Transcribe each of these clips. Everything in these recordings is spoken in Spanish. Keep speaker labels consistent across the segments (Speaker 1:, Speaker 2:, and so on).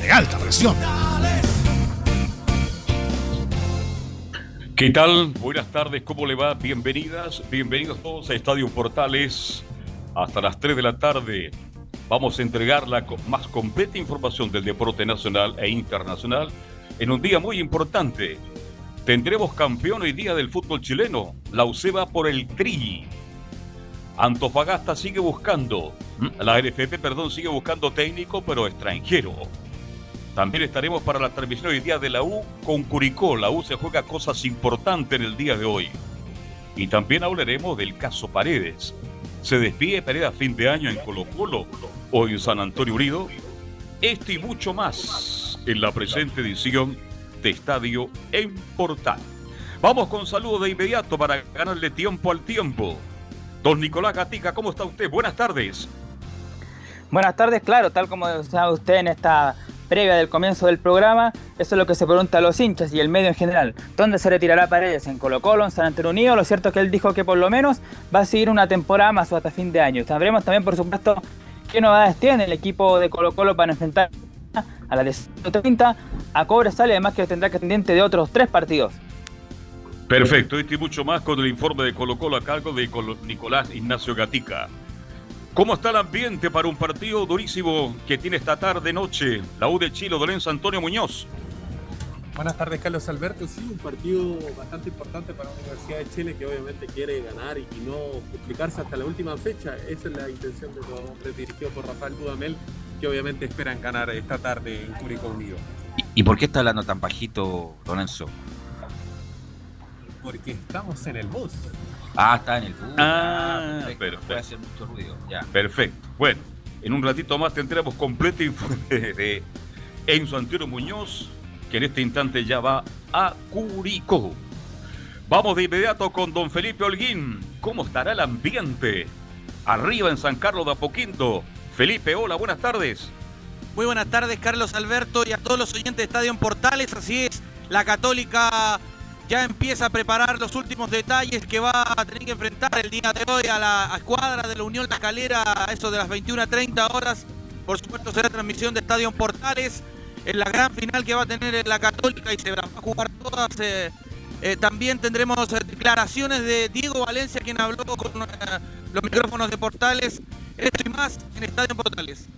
Speaker 1: de alta presión.
Speaker 2: ¿Qué tal? Buenas tardes, ¿cómo le va? Bienvenidas, bienvenidos todos a Estadio Portales. Hasta las 3 de la tarde vamos a entregar la más completa información del deporte nacional e internacional en un día muy importante. Tendremos campeón hoy día del fútbol chileno. La UCE va por el tri. Antofagasta sigue buscando, la RFP, perdón, sigue buscando técnico, pero extranjero. También estaremos para la transmisión hoy día de la U con Curicó. La U se juega cosas importantes en el día de hoy. Y también hablaremos del caso Paredes. Se despide Paredes fin de año en Colo Colo o en San Antonio Unido. Esto y mucho más en la presente edición de Estadio en Portal. Vamos con saludos de inmediato para ganarle tiempo al tiempo. Don Nicolás Gatica, ¿cómo está usted? Buenas tardes.
Speaker 3: Buenas tardes, claro, tal como sabe usted en esta previa del comienzo del programa, eso es lo que se pregunta a los hinchas y el medio en general. ¿Dónde se retirará Paredes? ¿En Colo Colo, en San Antonio Unido? Lo cierto es que él dijo que por lo menos va a seguir una temporada más o hasta fin de año. Sabremos también, por supuesto, qué novedades tiene el equipo de Colo Colo para enfrentar a la 30 a Cobresal y además que tendrá que pendiente de otros tres partidos.
Speaker 2: Perfecto, este y mucho más con el informe de Colo Colo a cargo de Nicolás Ignacio Gatica. ¿Cómo está el ambiente para un partido durísimo que tiene esta tarde noche la U de Chile, Lorenzo Antonio Muñoz?
Speaker 4: Buenas tardes, Carlos Alberto. Sí, un partido bastante importante para la Universidad de Chile que obviamente quiere ganar y, no complicarse hasta la última fecha. Esa es la intención de los hombres dirigidos por Rafael Dudamel, que obviamente esperan ganar esta tarde en Curicó Unido.
Speaker 5: ¿Y, por qué está hablando tan bajito, Lorenzo?
Speaker 4: Porque estamos en el bus.
Speaker 5: Ah, está en el bus.
Speaker 2: Ah, ah perfecto.
Speaker 5: Puede hacer mucho ruido. Ya.
Speaker 2: Perfecto. Bueno, en un ratito más tendremos completo informe de Enzo Antonio Muñoz, que en este instante ya va a Curicó. Vamos de inmediato con don Felipe Holguín. ¿Cómo estará el ambiente? Arriba en San Carlos de Apoquinto. Felipe, hola, buenas tardes.
Speaker 6: Muy buenas tardes, Carlos Alberto, y a todos los oyentes de Estadio Portales. Así es, la Católica ya empieza a preparar los últimos detalles que va a tener que enfrentar el día de hoy a la escuadra de la Unión La Calera, a eso de las 21.30 horas. Por supuesto será transmisión de Estadio Portales en la gran final que va a tener la Católica y se va a jugar todas. Eh, eh, también tendremos declaraciones de Diego Valencia, quien habló con eh, los micrófonos de Portales. Esto y más en Estadio Portales.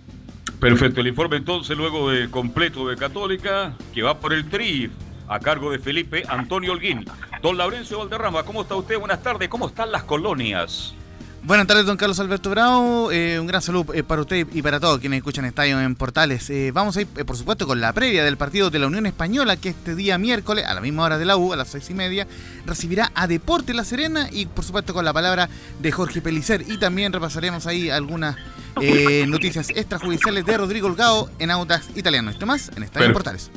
Speaker 2: Perfecto, el informe entonces luego de completo de Católica, que va por el TRI, a cargo de Felipe Antonio Holguín. Don Laurencio Valderrama, ¿cómo está usted? Buenas tardes, ¿cómo están las colonias?
Speaker 7: Buenas tardes, don Carlos Alberto Bravo. Eh, un gran saludo eh, para usted y para todos quienes escuchan Estadio en Portales. Eh, vamos a ir, por supuesto, con la previa del partido de la Unión Española, que este día miércoles, a la misma hora de la U, a las seis y media, recibirá a Deporte La Serena y, por supuesto, con la palabra de Jorge Pelicer. Y también repasaremos ahí algunas noticias extrajudiciales de Rodrigo Holgado en Autas Italiano. Esto más en Estadio en Portales.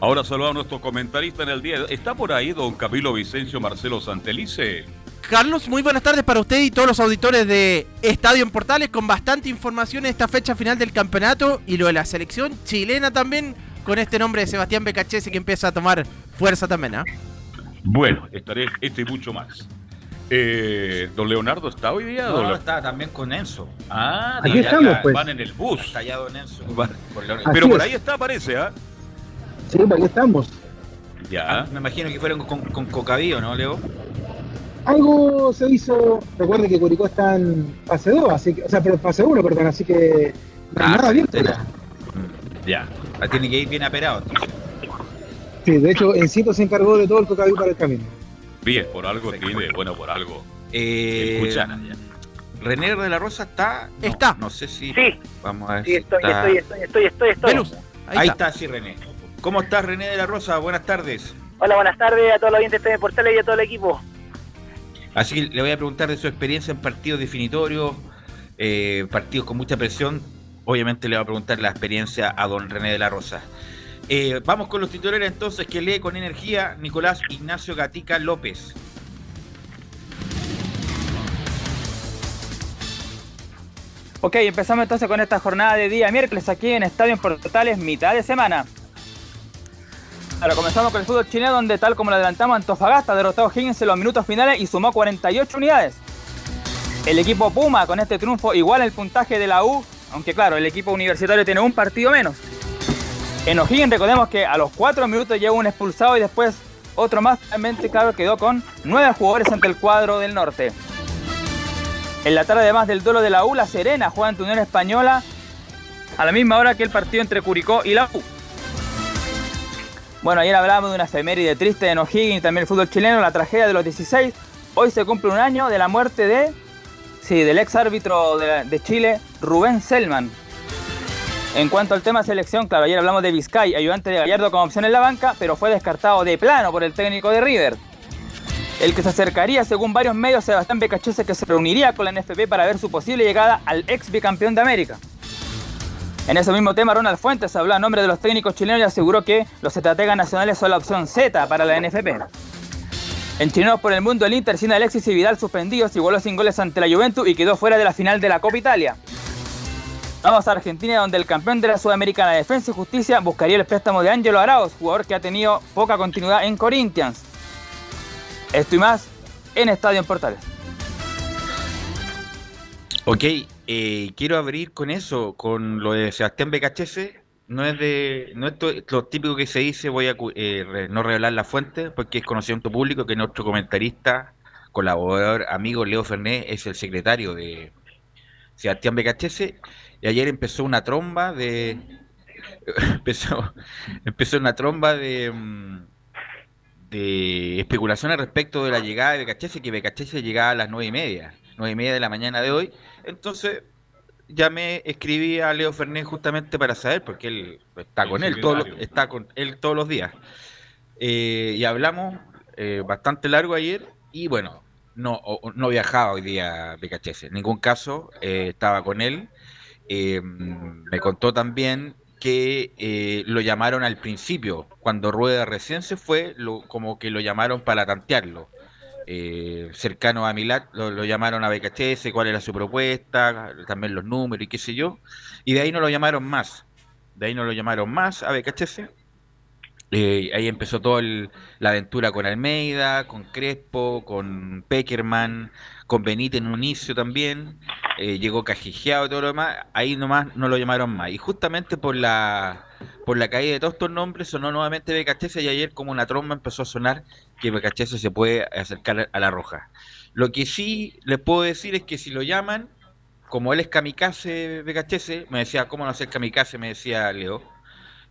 Speaker 2: Ahora saludamos a nuestro comentarista en el día. ¿Está por ahí don Camilo Vicencio Marcelo Santelice?
Speaker 8: Carlos, muy buenas tardes para usted y todos los auditores de Estadio en Portales con bastante información en esta fecha final del campeonato y lo de la selección chilena también con este nombre de Sebastián Becachese que empieza a tomar fuerza también, ¿ah?
Speaker 2: Bueno, estaré esto y mucho más. Eh, ¿Don Leonardo está hoy día?
Speaker 5: No,
Speaker 2: don
Speaker 5: está también con Enzo.
Speaker 2: Ah,
Speaker 9: Aquí estamos, pues.
Speaker 2: van en el bus.
Speaker 5: Está allá don Enzo.
Speaker 2: Pero por ahí está, parece, ¿ah?
Speaker 9: Sí, pues aquí estamos.
Speaker 2: Ya.
Speaker 5: Ah, me imagino que fueron con, con Cocavío, ¿no, Leo?
Speaker 9: Algo se hizo, recuerde que Curicó está en fase 2, así que, o sea, pero fase 1, perdón, así que
Speaker 5: Ah,
Speaker 9: nada abierto
Speaker 5: ya.
Speaker 9: ya.
Speaker 2: Ya.
Speaker 5: Ah, Tiene que ir bien aperado. entonces.
Speaker 9: Sí, de hecho, Encito se encargó de todo el cocaví para el camino.
Speaker 2: Bien, por algo tiene, bueno, por algo.
Speaker 5: Eh,
Speaker 2: ya.
Speaker 5: René de la Rosa está. no,
Speaker 8: Está.
Speaker 5: No sé si.
Speaker 10: Sí.
Speaker 5: Vamos a ver.
Speaker 10: Sí,
Speaker 5: si
Speaker 10: estoy,
Speaker 5: está-
Speaker 10: estoy, estoy, estoy, estoy, estoy.
Speaker 8: Velus, ahí,
Speaker 5: Ahí
Speaker 8: está.
Speaker 5: está, sí, René. ¿Cómo estás, René de la Rosa? Buenas tardes.
Speaker 10: Hola, buenas tardes a todos los oyentes de Portales y a todo el equipo.
Speaker 5: Así que le voy a preguntar de su experiencia en partidos definitorios, eh, partidos con mucha presión. Obviamente le voy a preguntar la experiencia a don René de la Rosa. Eh, vamos con los titulares entonces que lee con energía Nicolás Ignacio Gatica López.
Speaker 3: Ok, empezamos entonces con esta jornada de día miércoles aquí en Estadio en Portales, mitad de semana. Ahora comenzamos con el fútbol chileno donde tal como lo adelantamos Antofagasta derrotó a Higgins en los minutos finales y sumó 48 unidades. El equipo Puma con este triunfo iguala el puntaje de la U, aunque claro, el equipo universitario tiene un partido menos. En O'Higgins recordemos que a los 4 minutos llegó un expulsado y después otro más, finalmente claro quedó con 9 jugadores ante el cuadro del norte. En la tarde además del duelo de la U, La Serena juega ante Unión Española a la misma hora que el partido entre Curicó y la U. Bueno, ayer hablábamos de una efeméride triste en O'Higgins también el fútbol chileno, la tragedia de los 16. Hoy se cumple un año de la muerte de, sí, del ex árbitro de, de Chile, Rubén Selman. En cuanto al tema selección, claro, ayer hablamos de Vizcay, ayudante de Gallardo como opción en la banca, pero fue descartado de plano por el técnico de River. El que se acercaría, según varios medios, Sebastián Becachese, que se reuniría con la NFP para ver su posible llegada al ex bicampeón de América. En ese mismo tema, Ronald Fuentes habló a nombre de los técnicos chilenos y aseguró que los estrategas nacionales son la opción Z para la NFP. En Chilenos por el Mundo, el Inter, sin Alexis y Vidal suspendidos, igualó sin goles ante la Juventus y quedó fuera de la final de la Copa Italia. Vamos a Argentina, donde el campeón de la Sudamericana de Defensa y Justicia buscaría el préstamo de Ángelo Arauz, jugador que ha tenido poca continuidad en Corinthians. Esto y más en Estadio en Portales.
Speaker 5: Ok, eh, quiero abrir con eso, con lo de Sebastián Becachese. No es de, no es lo típico que se dice, voy a eh, no revelar la fuente, porque es conocimiento público que nuestro comentarista, colaborador, amigo Leo Fernet es el secretario de Sebastián Becachese. Y ayer empezó una tromba de, empezó, empezó una tromba de, mm, de especulaciones respecto de la llegada de Becachese, que Becachese llegaba a las nueve y media, nueve y media de la mañana de hoy. Entonces llamé, escribí a Leo Fernández justamente para saber, porque él está con él todos está con él todos los días. Eh, y hablamos eh, bastante largo ayer y bueno, no, no viajaba hoy día Becachese, en ningún caso eh, estaba con él. Eh, me contó también que eh, lo llamaron al principio, cuando Rueda recién se fue, lo- como que lo llamaron para tantearlo. Eh, cercano a Milat, lo, lo llamaron a BKHS, cuál era su propuesta, también los números y qué sé yo, y de ahí no lo llamaron más. De ahí no lo llamaron más a BKHS. Eh, ahí empezó toda la aventura con Almeida, con Crespo, con Peckerman, con Benítez en un inicio también. eh, llegó Cajijeado y todo lo demás. Ahí nomás no lo llamaron más. Y justamente por la por la caída de todos estos nombres sonó nuevamente BKHS y ayer como una tromba empezó a sonar que BKHS se puede acercar a la roja. Lo que sí les puedo decir es que si lo llaman, como él es kamikaze BKHS, me decía, ¿cómo no ser kamikaze? Me decía Leo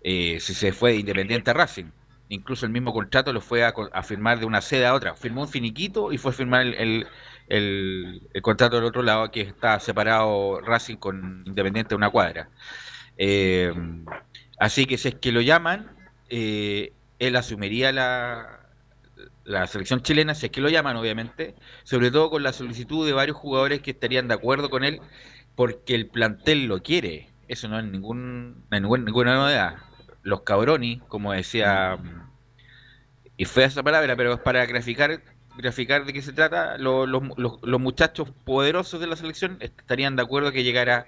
Speaker 5: eh, si se fue de Independiente a Racing. Incluso el mismo contrato lo fue a, firmar de una sede a otra. Firmó un finiquito y fue a firmar el- el contrato del otro lado que está separado Racing con Independiente de una cuadra. Eh, así que si es que lo llaman, eh, él asumiría la, la selección chilena, si es que lo llaman obviamente, sobre todo con la solicitud de varios jugadores que estarían de acuerdo con él, porque el plantel lo quiere. Eso no es ningún, no ninguna novedad. Los cabroni, como decía, y fue esa palabra, pero es para graficar, graficar de qué se trata, lo- los, los- los muchachos poderosos de la selección estarían de acuerdo que llegara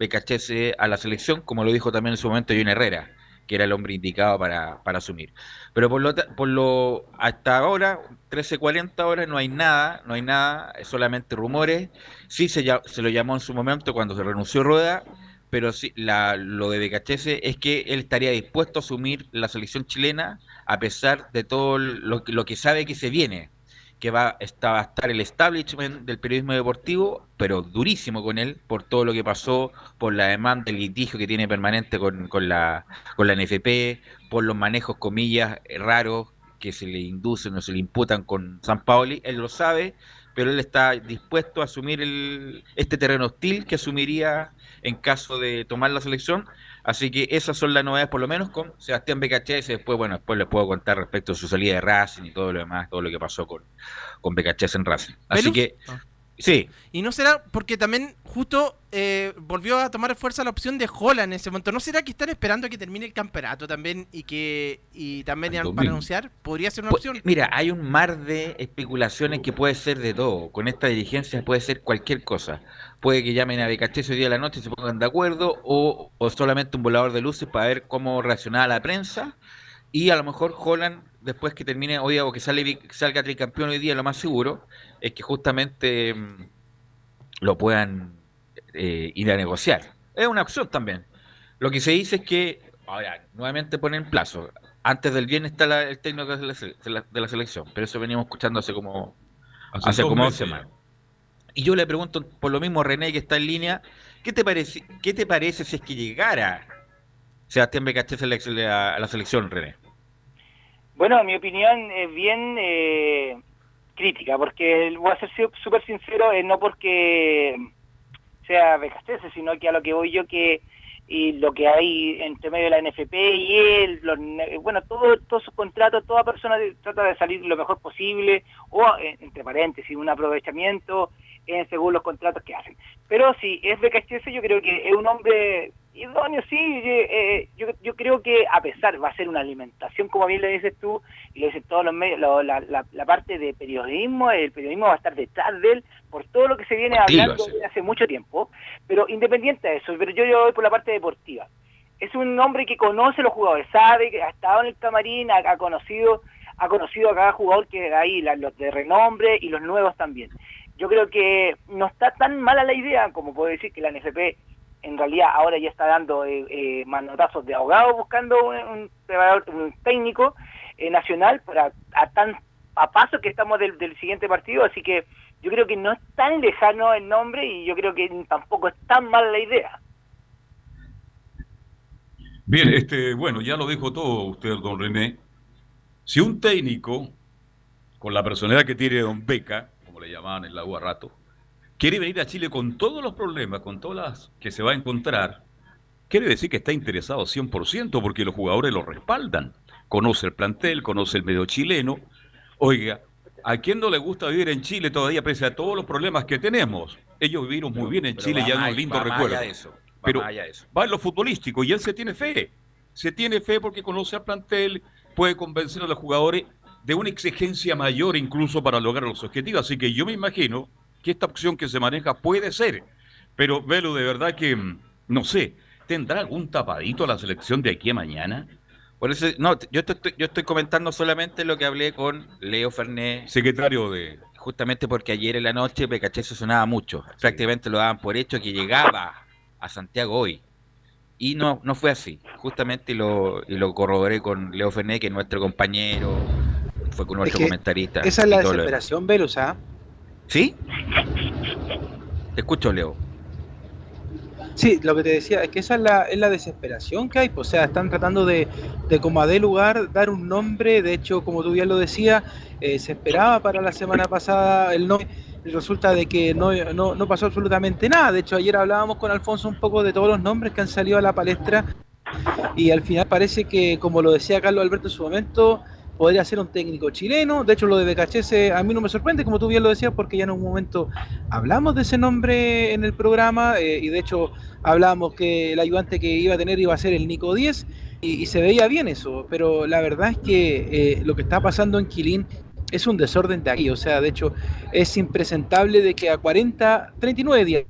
Speaker 5: BKHS a la selección, como lo dijo también en su momento John Herrera, que era el hombre indicado para, para asumir. Pero por lo, por lo hasta ahora, 13.40 horas, no hay nada, no hay nada, es solamente rumores. Sí se, se lo llamó en su momento cuando se renunció Rueda, pero sí, la, lo de Becachese es que él estaría dispuesto a asumir la selección chilena a pesar de todo lo, lo que sabe que se viene que va, está, a estar el establishment del periodismo deportivo, pero durísimo con él, por todo lo que pasó, por la demanda, el litigio que tiene permanente con, con, la, con la NFP, por los manejos, comillas, raros que se le inducen o se le imputan con San Paoli, él lo sabe, pero él está dispuesto a asumir el, este terreno hostil que asumiría en caso de tomar la selección, Así que esas son las novedades, por lo menos con Sebastián BKHS. Después, bueno, después les puedo contar respecto a su salida de Racing y todo lo demás, todo lo que pasó con, con en Racing. Así que, ah. sí.
Speaker 8: Y no será porque también justo eh, volvió a tomar fuerza la opción de Holland en ese momento. ¿No será que están esperando a que termine el campeonato también y que y también para anunciar? ¿Podría ser una pues, opción?
Speaker 5: Mira, hay un mar de especulaciones que puede ser de todo. Con esta dirigencia puede ser cualquier cosa puede que llamen a Becachese hoy día de la noche y se pongan de acuerdo, o, solamente un volador de luces para ver cómo reaccionaba la prensa, y a lo mejor Holland, después que termine hoy o que sale, salga tricampeón hoy día, lo más seguro es que justamente mm, lo puedan eh, ir a negociar. Es una opción también. Lo que se dice es que, ahora, nuevamente ponen plazo. Antes del viernes está el técnico de la, selección, pero eso venimos escuchando hace como hace, como dos semanas. Y yo le pregunto por lo mismo a René que está en línea, ¿qué te parece, qué te parece si es que llegara Sebastián Becachese a la selección, René?
Speaker 10: Bueno, mi opinión es bien eh, crítica, porque voy a ser súper sincero, eh, no porque sea Becachese, sino que a lo que voy yo que y lo que hay entre medio de la NFP y él, bueno, todo, todos sus contratos, toda persona trata de salir lo mejor posible, o eh, entre paréntesis, un aprovechamiento en según los contratos que hacen. Pero si es BKHS, yo creo que es un hombre idóneo, sí, eh, yo, yo creo que a pesar, va a ser una alimentación, como bien le dices tú, y le dicen todos los medios, la, la, parte de periodismo, el periodismo va a estar detrás de él por todo lo que se viene hablando desde hace mucho tiempo, pero independiente de eso, pero yo, yo voy por la parte deportiva. Es un hombre que conoce los jugadores, sabe que ha estado en el camarín, ha, conocido ha conocido a cada jugador que hay, los de renombre y los nuevos también yo creo que no está tan mala la idea como puedo decir que la NFP en realidad ahora ya está dando eh, eh manotazos de abogado buscando un, un, técnico eh, nacional para a tan a paso que estamos del, siguiente partido, así que yo creo que no es tan lejano el nombre y yo creo que tampoco es tan mala la idea.
Speaker 2: Bien, este, bueno, ya lo dijo todo usted, don René. Si un técnico, con la personalidad que tiene don Beca, le llamaban el agua rato, quiere venir a Chile con todos los problemas, con todas las que se va a encontrar, quiere decir que está interesado 100% porque los jugadores lo respaldan. Conoce el plantel, conoce el medio chileno. Oiga, ¿a quién no le gusta vivir en Chile todavía pese a todos los problemas que tenemos? Ellos vivieron muy bien en Chile, ya un lindo recuerdo. pero va en lo futbolístico y él se tiene fe. Se tiene fe porque conoce al plantel, puede convencer a los jugadores de una exigencia mayor incluso para lograr los objetivos. Así que yo me imagino que esta opción que se maneja puede ser. Pero, Velo, de verdad que, mm, no sé, ¿tendrá algún tapadito a la selección de aquí a mañana?
Speaker 5: Por eso, no, yo estoy, yo estoy comentando solamente lo que hablé con Leo Ferné.
Speaker 2: Secretario de...
Speaker 5: Justamente porque ayer en la noche se sonaba mucho. Prácticamente lo daban por hecho que llegaba a Santiago hoy. Y no, no fue así. Justamente lo, y lo corroboré con Leo Ferné, que es nuestro compañero, fue con nuestro comentarista.
Speaker 8: Esa es la desesperación, Velus, ¿ah?
Speaker 5: ¿Sí? Te escucho, Leo.
Speaker 8: Sí, lo que te decía es que esa es la, es la desesperación que hay. Pues, o sea, están tratando de, de como a de lugar, dar un nombre. De hecho, como tú bien lo decías, eh, se esperaba para la semana pasada el nombre. Resulta de que no, no, no pasó absolutamente nada. De hecho, ayer hablábamos con Alfonso un poco de todos los nombres que han salido a la palestra. Y al final parece que, como lo decía Carlos Alberto en su momento, podría ser un técnico chileno. De hecho, lo de Becachese a mí no me sorprende, como tú bien lo decías, porque ya en un momento hablamos de ese nombre en el programa eh, y de hecho hablamos que el ayudante que iba a tener iba a ser el Nico 10 y, se veía bien eso. Pero la verdad es que eh, lo que está pasando en Quilín es un desorden de aquí. O sea, de hecho, es impresentable de que a 40, 39 días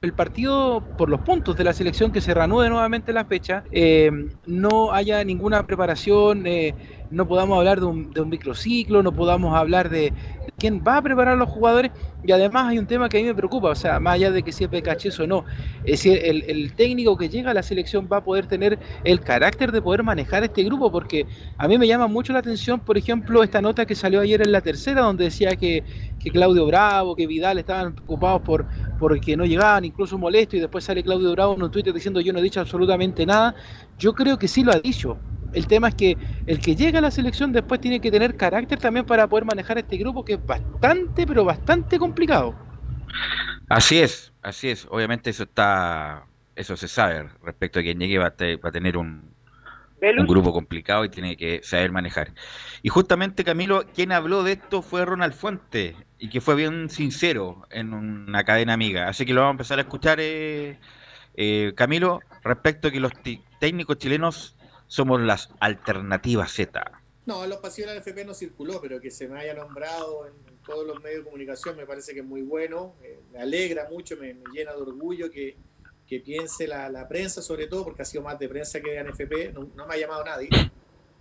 Speaker 8: el partido por los puntos de la selección que se reanude nuevamente la fecha, eh, no haya ninguna preparación, eh, no podamos hablar de un, de un microciclo, no podamos hablar de, quién va a preparar a los jugadores. Y además hay un tema que a mí me preocupa, o sea, más allá de que si es o no, es decir, el, técnico que llega a la selección va a poder tener el carácter de poder manejar este grupo, porque a mí me llama mucho la atención, por ejemplo, esta nota que salió ayer en la tercera, donde decía que, que Claudio Bravo, que Vidal estaban preocupados por porque no llegaban, incluso molesto, y después sale Claudio Bravo en un Twitter diciendo yo no he dicho absolutamente nada, yo creo que sí lo ha dicho, el tema es que el que llega a la selección después tiene que tener carácter también para poder manejar este grupo que es bastante, pero bastante complicado.
Speaker 5: Así es, así es. Obviamente eso está, eso se sabe respecto a quien llegue va a, tener un, un grupo complicado y tiene que saber manejar. Y justamente Camilo, quien habló de esto fue Ronald Fuente y que fue bien sincero en una cadena amiga. Así que lo vamos a empezar a escuchar, eh, eh, Camilo, respecto a que los técnicos chilenos somos las alternativas Z.
Speaker 11: No, los pasillos de la FP no circuló, pero que se me haya nombrado en, todos los medios de comunicación me parece que es muy bueno. Eh, me alegra mucho, me, llena de orgullo que, que piense la, prensa, sobre todo, porque ha sido más de prensa que de NFP, no, no me ha llamado nadie.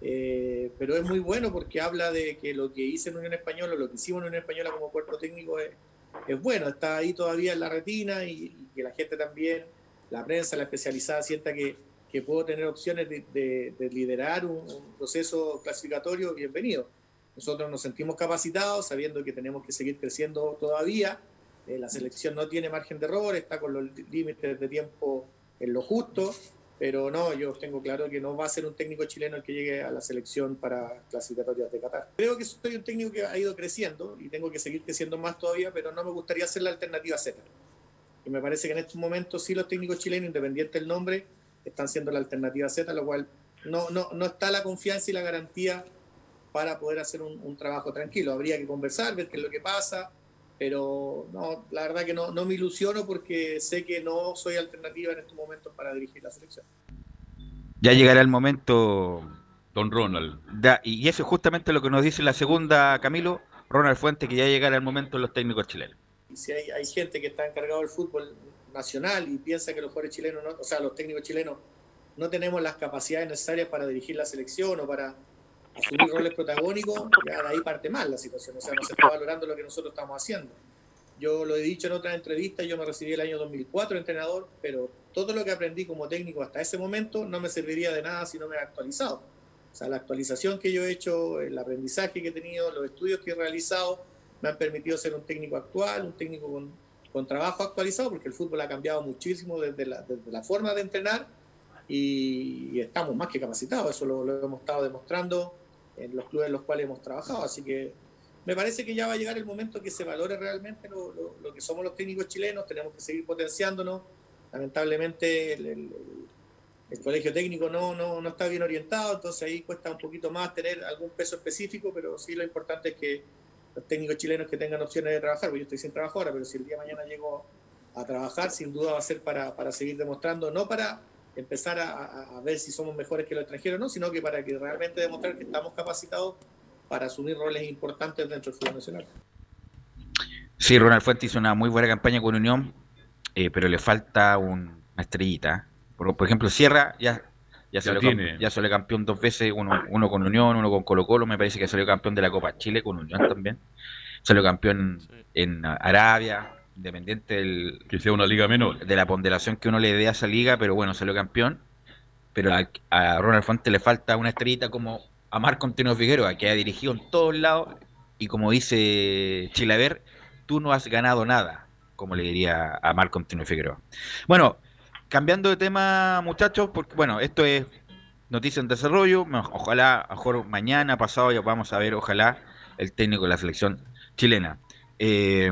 Speaker 11: Eh, pero es muy bueno porque habla de que lo que hice en Unión Española, lo que hicimos en Unión Española como cuerpo técnico es, es bueno, está ahí todavía en la retina y, y, que la gente también, la prensa, la especializada, sienta que, que puedo tener opciones de, liderar un, proceso clasificatorio, bienvenido. Nosotros nos sentimos capacitados, sabiendo que tenemos que seguir creciendo todavía. Eh, la selección no tiene margen de error, está con los límites de tiempo en lo justo, pero no, yo tengo claro que no va a ser un técnico chileno el que llegue a la selección para clasificatorias de Qatar. Creo que soy un técnico que ha ido creciendo y tengo que seguir creciendo más todavía, pero no me gustaría ser la alternativa Z. Y me parece que en estos momentos sí los técnicos chilenos, independiente del nombre, están siendo la alternativa Z, lo cual no, no, no está la confianza y la garantía para poder hacer un, trabajo tranquilo. Habría que conversar, ver qué es lo que pasa, pero no, la verdad que no, no me ilusiono porque sé que no soy alternativa en estos momentos para dirigir la selección.
Speaker 5: Ya llegará el momento, don Ronald. y eso es justamente lo que nos dice la segunda, Camilo, Ronald Fuente, que ya llegará el momento en los técnicos chilenos.
Speaker 11: Y si hay, hay gente que está encargado del fútbol nacional y piensa que los jugadores chilenos, o sea, los técnicos chilenos, no tenemos las capacidades necesarias para dirigir la selección o para asumir roles protagónicos, ya de ahí parte mal la situación. O sea, no se está valorando lo que nosotros estamos haciendo. Yo lo he dicho en otras entrevistas, yo me recibí el año 2004 entrenador, pero todo lo que aprendí como técnico hasta ese momento no me serviría de nada si no me he actualizado. O sea, la actualización que yo he hecho, el aprendizaje que he tenido, los estudios que he realizado, me han permitido ser un técnico actual, un técnico con con trabajo actualizado, porque el fútbol ha cambiado muchísimo desde la, desde la forma de entrenar y, estamos más que capacitados, eso lo, hemos estado demostrando en los clubes en los cuales hemos trabajado, así que me parece que ya va a llegar el momento que se valore realmente lo, lo, que somos los técnicos chilenos, tenemos que seguir potenciándonos, lamentablemente el, el, colegio técnico no, no, no está bien orientado, entonces ahí cuesta un poquito más tener algún peso específico, pero sí lo importante es que los técnicos chilenos que tengan opciones de trabajar, porque yo estoy sin trabajo ahora, pero si el día de mañana llego a trabajar, sin duda va a ser para, para seguir demostrando, no para empezar a, ver si somos mejores que los extranjeros, no, sino que para que realmente demostrar que estamos capacitados para asumir roles importantes dentro del fútbol nacional.
Speaker 5: Sí, Ronald Fuentes hizo una muy buena campaña con Unión, eh, pero le falta una estrellita. Por, por ejemplo, Sierra ya ya, salió, campeón dos veces, uno, uno con Unión, uno con Colo Colo, me parece que salió campeón de la Copa Chile con Unión también. Salió campeón en Arabia, independiente del,
Speaker 2: que sea una liga menor.
Speaker 5: De la ponderación que uno le dé a esa liga, pero bueno, salió campeón. Pero a, Ronald Fuente le falta una estrellita como a Marco Antonio Figueroa, que ha dirigido en todos lados, y como dice Chilaver, tú no has ganado nada, como le diría a Marco Antonio Figueroa. Bueno, cambiando de tema, muchachos, porque bueno, esto es noticia en desarrollo. Ojalá, mejor mañana, pasado, ya vamos a ver, ojalá, el técnico de la selección chilena. Eh,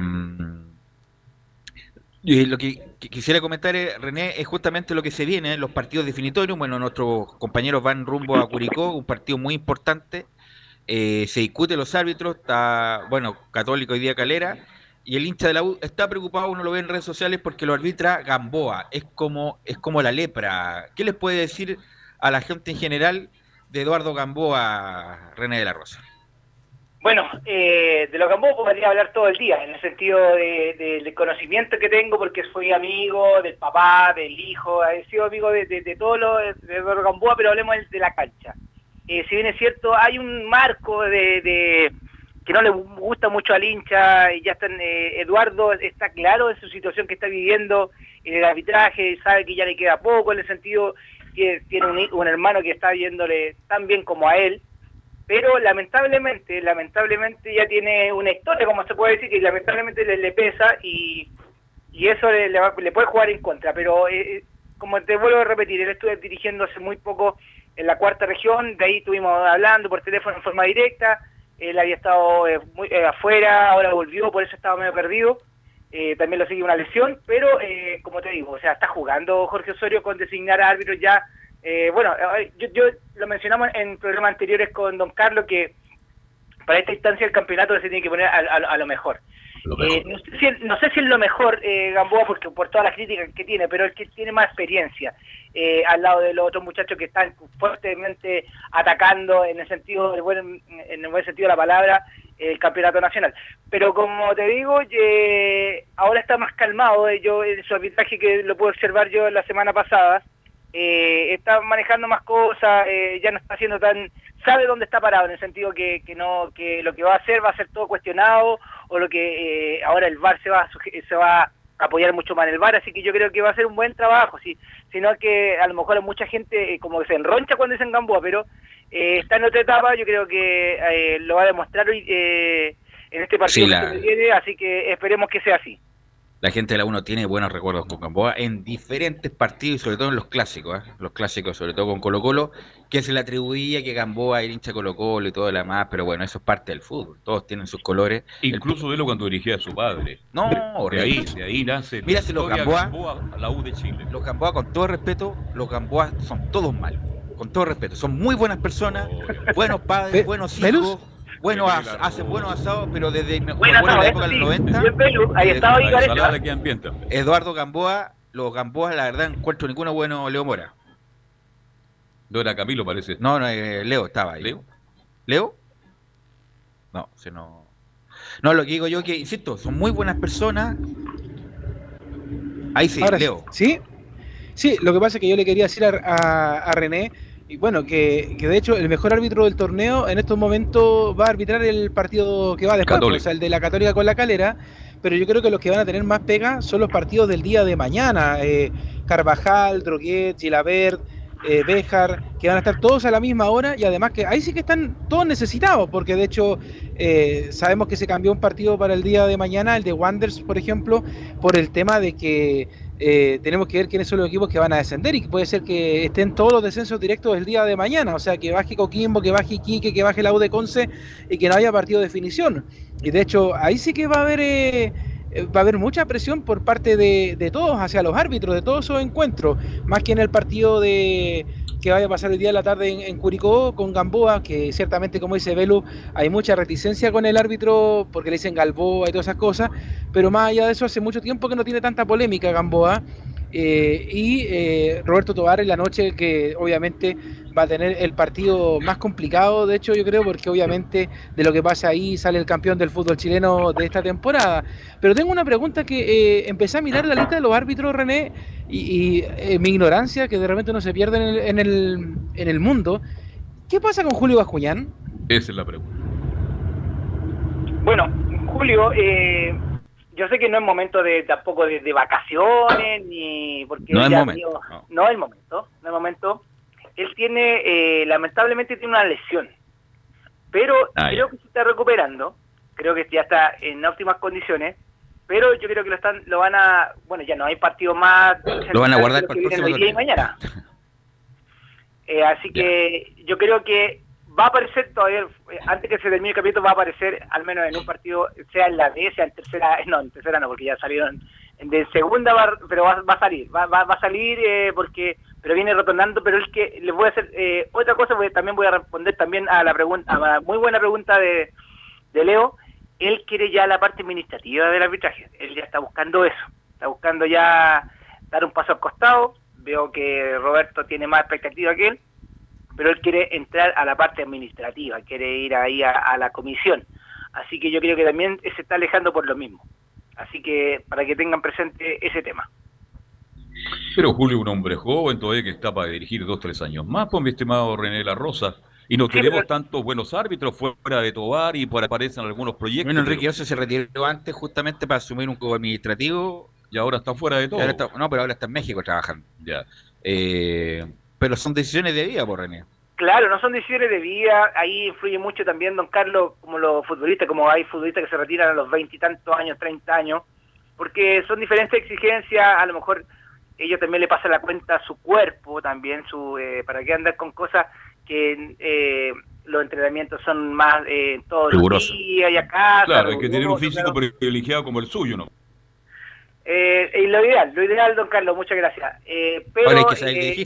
Speaker 5: y lo que, quisiera comentar, eh, René, es justamente lo que se viene, los partidos definitorios. Bueno, nuestros compañeros van rumbo a Curicó, un partido muy importante. Eh, se discute los árbitros, está, bueno, Católico y día Calera y el hincha de la U está preocupado, uno lo ve en redes sociales porque lo arbitra Gamboa, es como, es como la lepra. ¿Qué les puede decir a la gente en general de Eduardo Gamboa, René de la Rosa?
Speaker 10: Bueno, eh, de lo que podría hablar todo el día, en el sentido del conocimiento que tengo, porque soy amigo del papá, del hijo, he sido amigo de, de, todo lo de Gamboa, pero hablemos de la cancha. Eh, si bien es cierto, hay un marco de, que no le gusta mucho al hincha, y ya está, eh, Eduardo está claro en su situación que está viviendo en el arbitraje, sabe que ya le queda poco, en el sentido que tiene un, hermano que está viéndole tan bien como a él, pero lamentablemente, lamentablemente ya tiene una historia, como se puede decir, que lamentablemente le, pesa y, y eso le, puede jugar en contra. Pero eh, como te vuelvo a repetir, él estuvo dirigiendo hace muy poco en la cuarta región, de ahí estuvimos hablando por teléfono en forma directa, él había estado eh, muy, eh, afuera, ahora volvió, por eso estaba medio perdido. también lo sigue una lesión, pero como te digo, o sea, está jugando Jorge Osorio con designar a árbitros ya eh, bueno, yo, yo, lo mencionamos en programas anteriores con Don Carlos que para esta instancia el campeonato se tiene que poner a, lo mejor. Eh, no, sé si, no, sé si, es lo mejor eh, Gamboa porque por todas las críticas que tiene, pero es que tiene más experiencia al lado de los otros muchachos que están fuertemente atacando en el sentido del buen, en el buen sentido de la palabra el campeonato nacional. Pero como te digo, ahora está más calmado. Yo en su arbitraje que lo pude observar yo la semana pasada eh, está manejando más cosas, eh, ya no está haciendo tan, sabe dónde está parado, en el sentido que, que no, que lo que va a hacer va a ser todo cuestionado, o lo que eh, ahora el VAR se va, se va a apoyar mucho más en el VAR, así que yo creo que va a ser un buen trabajo, sí, sino que a lo mejor mucha gente como que se enroncha cuando dicen Gamboa, pero está en otra etapa, yo creo que lo va a demostrar hoy en este partido que viene, así que esperemos que sea así
Speaker 5: la gente de la 1 tiene buenos recuerdos con Gamboa en diferentes partidos y sobre todo en los clásicos, ¿eh? los clásicos, sobre todo con Colo Colo, que se le atribuía que Gamboa era hincha Colo Colo y todo lo demás, pero bueno, eso es parte del fútbol, todos tienen sus colores.
Speaker 2: Incluso de lo cuando dirigía a su padre.
Speaker 5: No,
Speaker 2: de, ahí, de ahí nace
Speaker 5: Mira, los Gamboa, la U de Chile. Los Gamboa, con todo respeto, los Gamboa son todos malos, con todo respeto, son muy buenas personas, buenos padres, buenos hijos bueno, hace buenos asados, pero desde me la época del 90.
Speaker 10: Ahí estaba
Speaker 5: Eduardo Gamboa, los Gamboa, la verdad, no encuentro ninguno bueno Leo Mora.
Speaker 2: No era Camilo, parece.
Speaker 5: No, no, eh, Leo estaba ahí.
Speaker 2: ¿Leo?
Speaker 5: ¿Leo? No, se no. No, lo que digo yo que, insisto, son muy buenas personas. Ahí sí, Leo.
Speaker 8: ¿Sí? Sí, lo que pasa es que yo le quería decir a, a René y bueno, que, de hecho el mejor árbitro del torneo en estos momentos va a arbitrar el partido que va después, pues, o sea, el de la Católica con la Calera, pero yo creo que los que van a tener más pega son los partidos del día de mañana. Eh, Carvajal, Droguet, Gilabert, eh, Béjar, que van a estar todos a la misma hora y además que ahí sí que están todos necesitados, porque de hecho eh, sabemos que se cambió un partido para el día de mañana, el de Wanders, por ejemplo, por el tema de que eh, tenemos que ver quiénes son los equipos que van a descender y que puede ser que estén todos los descensos directos el día de mañana, o sea, que baje Coquimbo, que baje Iquique, que baje la U de Conce y que no haya partido de definición. Y de hecho, ahí sí que va a haber eh, va a haber mucha presión por parte de, de todos hacia los árbitros de todos esos encuentros, más que en el partido de que vaya a pasar el día de la tarde en, Curicó con Gamboa, que ciertamente, como dice Velu, hay mucha reticencia con el árbitro porque le dicen Galboa y todas esas cosas, pero más allá de eso, hace mucho tiempo que no tiene tanta polémica Gamboa. Eh, y eh, Roberto Tobar en la noche que obviamente va a tener el partido más complicado, de hecho yo creo, porque obviamente de lo que pasa ahí sale el campeón del fútbol chileno de esta temporada. Pero tengo una pregunta que eh, empecé a mirar la lista de los árbitros, René, y, mi ignorancia, que de repente no se pierde en el, en el, mundo. ¿Qué pasa con Julio Bascuñán?
Speaker 2: Esa es la pregunta.
Speaker 10: Bueno, Julio, eh, yo sé que no es momento de tampoco de, vacaciones ni porque
Speaker 5: no es momento
Speaker 10: no. es momento no es momento. Él tiene eh, lamentablemente tiene una lesión pero ah, creo que se está recuperando creo que ya está en óptimas condiciones pero yo creo que lo están lo van a bueno ya no hay partido más
Speaker 5: lo van a guardar para el
Speaker 10: próximo día y mañana. Eh, así que yo creo que va a aparecer todavía, eh, antes que se termine el capítulo, va a aparecer al menos en un partido, sea en la B, sea en tercera, no, en tercera no, porque ya salieron de segunda, pero va, a salir, va, va, a salir eh, porque, pero viene retornando, pero es que les voy a hacer eh, otra cosa, porque también voy a responder también a la pregunta, a la muy buena pregunta de, de Leo, él quiere ya la parte administrativa del arbitraje, él ya está buscando eso, está buscando ya dar un paso al costado, veo que Roberto tiene más expectativa que él, pero él quiere entrar a la parte administrativa, quiere ir ahí a, la comisión. Así que yo creo que también se está alejando por lo mismo. Así que para que tengan presente ese tema.
Speaker 2: Pero Julio, un hombre joven todavía que está para dirigir dos, tres años más, pues mi estimado René La Rosa. Y no tenemos tantos buenos árbitros fuera de Tobar y por aparecen algunos proyectos.
Speaker 5: Bueno, Enrique Ose se retiró antes justamente para asumir un cubo administrativo.
Speaker 2: Y ahora está fuera de todo.
Speaker 5: no, pero ahora está en México trabajando. Ya. Eh, pero son decisiones de vida, por René.
Speaker 10: Claro, no son decisiones de vida, ahí influye mucho también, don Carlos, como los futbolistas, como hay futbolistas que se retiran a los veintitantos años, treinta años, porque son diferentes exigencias, a lo mejor ellos también le pasan la cuenta a su cuerpo también, su eh, para qué andar con cosas que eh, los entrenamientos son más eh, todos los días y acá.
Speaker 2: Claro, hay que tener un físico privilegiado como el suyo, ¿no?
Speaker 10: Eh, lo ideal, lo ideal, don Carlos, muchas gracias. Eh, pero,
Speaker 5: Ahora hay que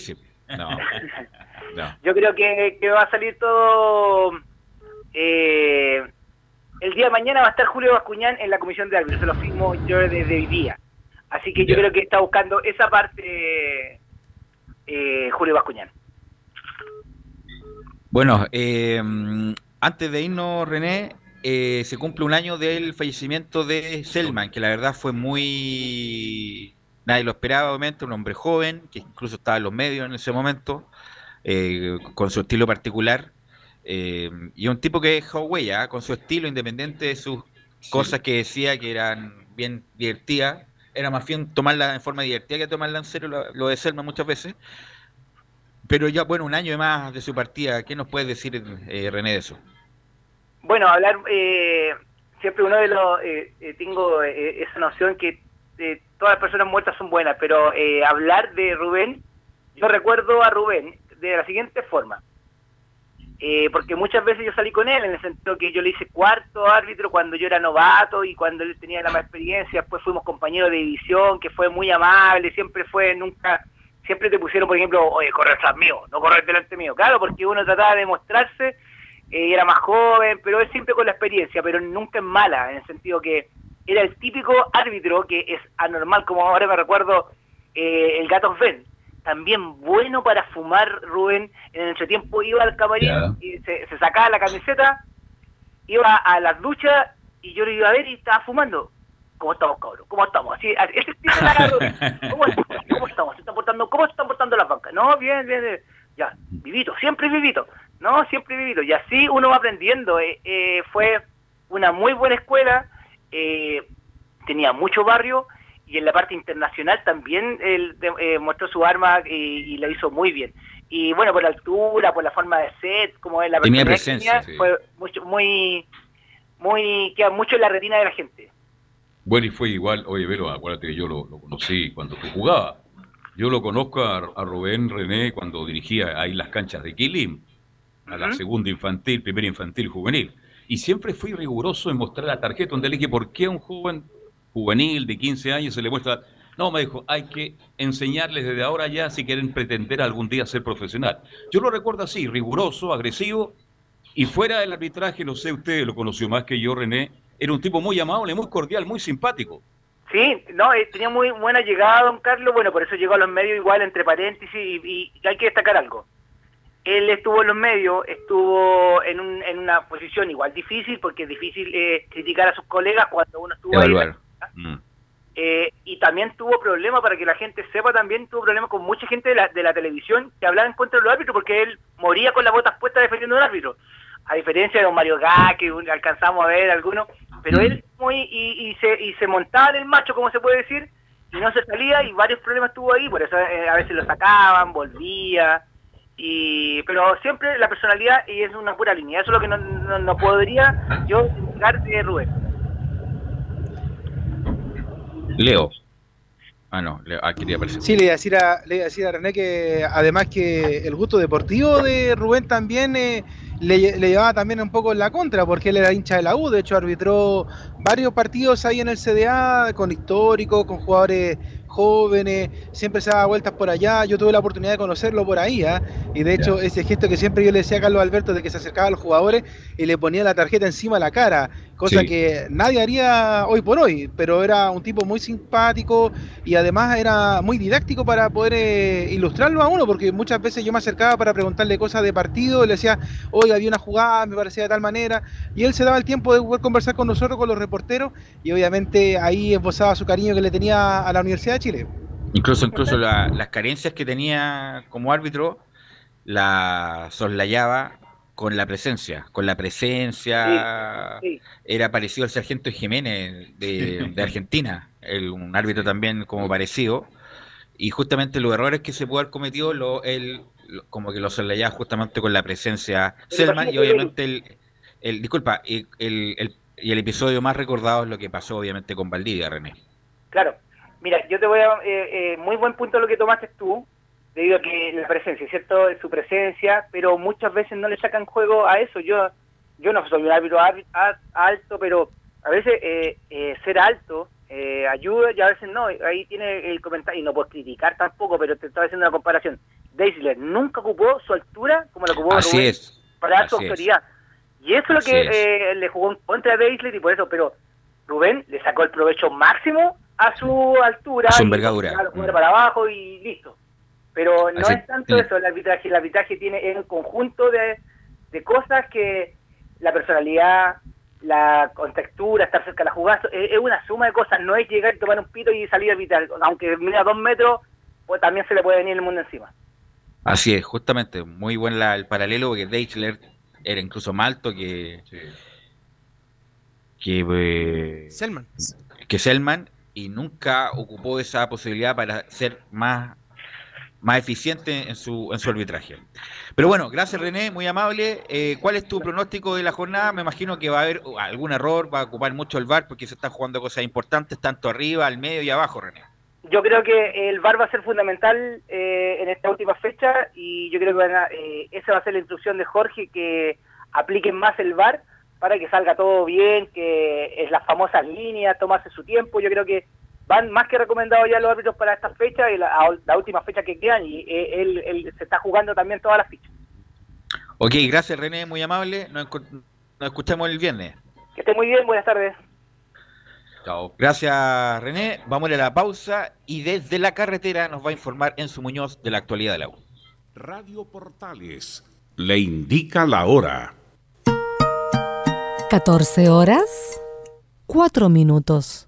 Speaker 5: No.
Speaker 10: Yo creo que, va a salir todo... Eh, el día de mañana va a estar Julio Bascuñán en la comisión de árbitros, se lo firmo yo desde hoy día. Así que yo creo que está buscando esa parte eh, Julio Bascuñán.
Speaker 5: Bueno, eh, antes de irnos, René, se cumple un año del fallecimiento de Selman, que la verdad fue muy... Nadie lo esperaba, obviamente, un hombre joven, que incluso estaba en los medios en ese momento, eh, con su estilo particular. Eh, y un tipo que dejó huella, con su estilo independiente de sus cosas que decía que eran bien divertidas. Era más bien tomarla en forma divertida que tomarla en serio, lo, de Selma muchas veces. Pero ya, bueno, un año más de su partida, ¿qué nos puedes decir, eh, René, de eso?
Speaker 10: Bueno, hablar, siempre uno de los, tengo esa noción que todas las personas muertas son buenas, pero hablar de Rubén, yo recuerdo a Rubén de la siguiente forma. Eh, porque muchas veces yo salí con él en el sentido que yo le hice cuarto árbitro cuando yo era novato y cuando él tenía la más experiencia, después fuimos compañeros de división, que fue muy amable, siempre fue, nunca, siempre te pusieron, por ejemplo, oye, correr tras mío, no correr delante mío, claro, porque uno trataba de mostrarse, eh, era más joven, pero él siempre con la experiencia, pero nunca es mala, en el sentido que era el típico árbitro que es anormal, como ahora me recuerdo eh, el Gato Ven, también bueno para fumar, Rubén. En el entretiempo iba al camarín y se, sacaba la camiseta, iba a las duchas y yo le iba a ver y estaba fumando. ¿Cómo estamos, cabrón? ¿Cómo estamos? Así, ese tipo de ¿Cómo, ¿Cómo estamos? ¿Se están portando, ¿Cómo se están portando las bancas? No, bien, bien, bien. Ya, vivito, siempre vivito. No, siempre vivito. Y así uno va aprendiendo. Eh, eh, fue una muy buena escuela, eh, tenía mucho barrio y en la parte internacional también él eh, mostró su arma y, la hizo muy bien. Y bueno, por la altura, por la forma de set, como es la
Speaker 5: presencia,
Speaker 10: fue mucho, muy, muy, queda mucho en la retina de la gente.
Speaker 2: Bueno, y fue igual, oye, Vero, acuérdate que yo lo, conocí cuando tú jugabas. Yo lo conozco a, Rubén René cuando dirigía ahí las canchas de Kilim, a la segunda infantil, primera infantil, juvenil. Y siempre fui riguroso en mostrar la tarjeta donde le dije por qué un joven juvenil de 15 años se le muestra, no, me dijo, hay que enseñarles desde ahora ya si quieren pretender algún día ser profesional. Yo lo recuerdo así, riguroso, agresivo, y fuera del arbitraje, no sé, usted lo conoció más que yo, René, era un tipo muy amable, muy cordial, muy simpático.
Speaker 10: Sí, no, eh, tenía muy buena llegada, don Carlos, bueno, por eso llegó a los medios igual, entre paréntesis, y, hay que destacar algo. Él estuvo en los medios, estuvo en, en una posición igual difícil, porque es difícil eh, criticar a sus colegas cuando uno estuvo ahí Mm. Eh, y también tuvo problemas, para que la gente sepa, también tuvo problemas con mucha gente de la, de la televisión que hablaba en contra de los árbitros porque él moría con las botas puestas defendiendo al árbitro. A diferencia de don Mario Gá, que alcanzamos a ver algunos, pero mm. él muy y, se, y se montaba en el macho, como se puede decir, y no se salía y varios problemas tuvo ahí, por eso eh, a veces lo sacaban, volvía, y pero siempre la personalidad y es una pura línea, eso es lo que no, no, podría yo indicar de Rubén.
Speaker 5: Leo. Ah, no, Leo, ah, quería aparecer.
Speaker 8: Sí, le iba, a decir a, le iba a decir a René que además que el gusto deportivo de Rubén también eh, le, llevaba también un poco en la contra, porque él era hincha de la U, de hecho arbitró varios partidos ahí en el CDA, con históricos, con jugadores jóvenes, siempre se daba vueltas por allá. Yo tuve la oportunidad de conocerlo por ahí, ¿ah? y de hecho, ese gesto que siempre yo le decía a Carlos Alberto de que se acercaba a los jugadores y le ponía la tarjeta encima de la cara, cosa que nadie haría hoy por hoy, pero era un tipo muy simpático y además era muy didáctico para poder eh, ilustrarlo a uno, porque muchas veces yo me acercaba para preguntarle cosas de partido, le decía, hoy había una jugada, me parecía de tal manera, y él se daba el tiempo de poder conversar con nosotros, con los reporteros, y obviamente ahí esbozaba su cariño que le tenía a la Universidad de Chile.
Speaker 5: Incluso, incluso las carencias que tenía como árbitro, la soslayaba con la presencia, con la presencia era parecido al sargento Jiménez de, Argentina, un árbitro también como parecido, y justamente los errores que se pudo haber cometido, lo, él como que lo soslayaba justamente con la presencia Selman y obviamente el, el disculpa, el, el, y el episodio más recordado es lo que pasó obviamente con Valdivia, René.
Speaker 10: Claro, mira, yo te voy a, eh, eh, muy buen punto lo que tomaste tú, debido a que la presencia, ¿cierto? Su presencia, pero muchas veces no le sacan juego a eso. Yo yo no soy un árbitro alto, pero a veces eh, eh, ser alto eh, ayuda y a veces no. Ahí tiene el comentario, y no puedo criticar tampoco, pero te estaba haciendo una comparación. Deisler nunca ocupó su altura como la ocupó
Speaker 5: Así es.
Speaker 10: para dar su autoridad. Y eso es lo que le jugó en contra de Deisler y por eso, pero Rubén le sacó el provecho máximo a su altura.
Speaker 5: A su envergadura.
Speaker 10: Mm. para abajo y listo. Pero no es tanto eso el arbitraje. El arbitraje tiene un conjunto de, de cosas que la personalidad, la contextura, estar cerca de la jugada, es, una suma de cosas. No es llegar y tomar un pito y salir a arbitrar. Aunque mira dos metros, pues también se le puede venir el mundo encima.
Speaker 5: Así es, justamente. Muy buen el paralelo porque Deichler era incluso más alto que. Que, eh,
Speaker 7: Selman.
Speaker 5: que Selman y nunca ocupó esa posibilidad para ser más más eficiente en su, en su arbitraje. Pero bueno, gracias René, muy amable. Eh, ¿Cuál es tu pronóstico de la jornada? Me imagino que va a haber algún error, va a ocupar mucho el VAR porque se están jugando cosas importantes tanto arriba, al medio y abajo, René.
Speaker 10: Yo creo que el VAR va a ser fundamental eh, en esta última fecha y yo creo que eh, esa va a ser la instrucción de Jorge, que apliquen más el VAR para que salga todo bien, que es las famosas líneas, tomarse su tiempo. Yo creo que van más que recomendados ya los árbitros para esta fecha y la, última fecha que quedan y eh, él, se está jugando también todas las fichas.
Speaker 5: Ok, gracias René, muy amable. Nos, escuchamos el viernes.
Speaker 10: Que esté muy bien, buenas tardes.
Speaker 5: Chao. Gracias René. Vamos a la pausa y desde la carretera nos va a informar en su Muñoz de la actualidad de la U.
Speaker 12: Radio Portales le indica la hora.
Speaker 13: 14 horas, 4 minutos.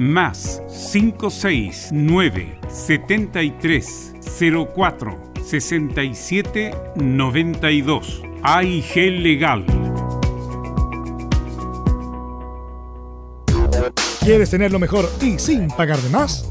Speaker 12: más 569 73 04 67 92 AIG Legal.
Speaker 1: ¿Quieres tener lo mejor y sin pagar de más?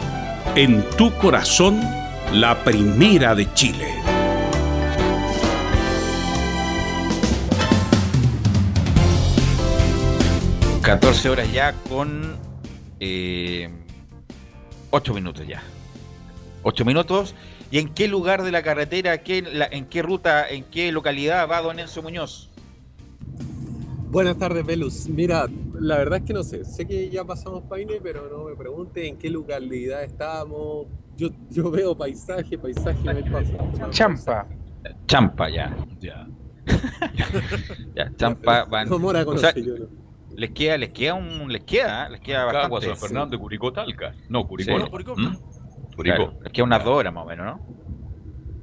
Speaker 14: en tu corazón, la primera de Chile.
Speaker 5: ...14 horas ya con... Eh, 8 minutos ya. 8 minutos. ¿Y en qué lugar de la carretera, qué, la- en qué ruta, en qué localidad va don Enzo Muñoz?
Speaker 15: Buenas tardes, Velus. Mira, la verdad es que no sé. Sé que ya pasamos Paine, pero no me pregunte en qué localidad estamos. Yo, yo veo paisaje, paisaje me pasa.
Speaker 8: Champa.
Speaker 5: Champa, ya. Ya. ya, Champa van.
Speaker 15: No, Mora
Speaker 5: o sea,
Speaker 15: conoce, yo no.
Speaker 5: les queda, les queda un, les queda, ¿eh? les queda bastante.
Speaker 2: San Fernando, Curicó, Talca. No, Curicó.
Speaker 5: Sí.
Speaker 2: no.
Speaker 5: Curicó.
Speaker 2: ¿Mm?
Speaker 5: Claro, les queda unas dos horas más o menos, ¿no?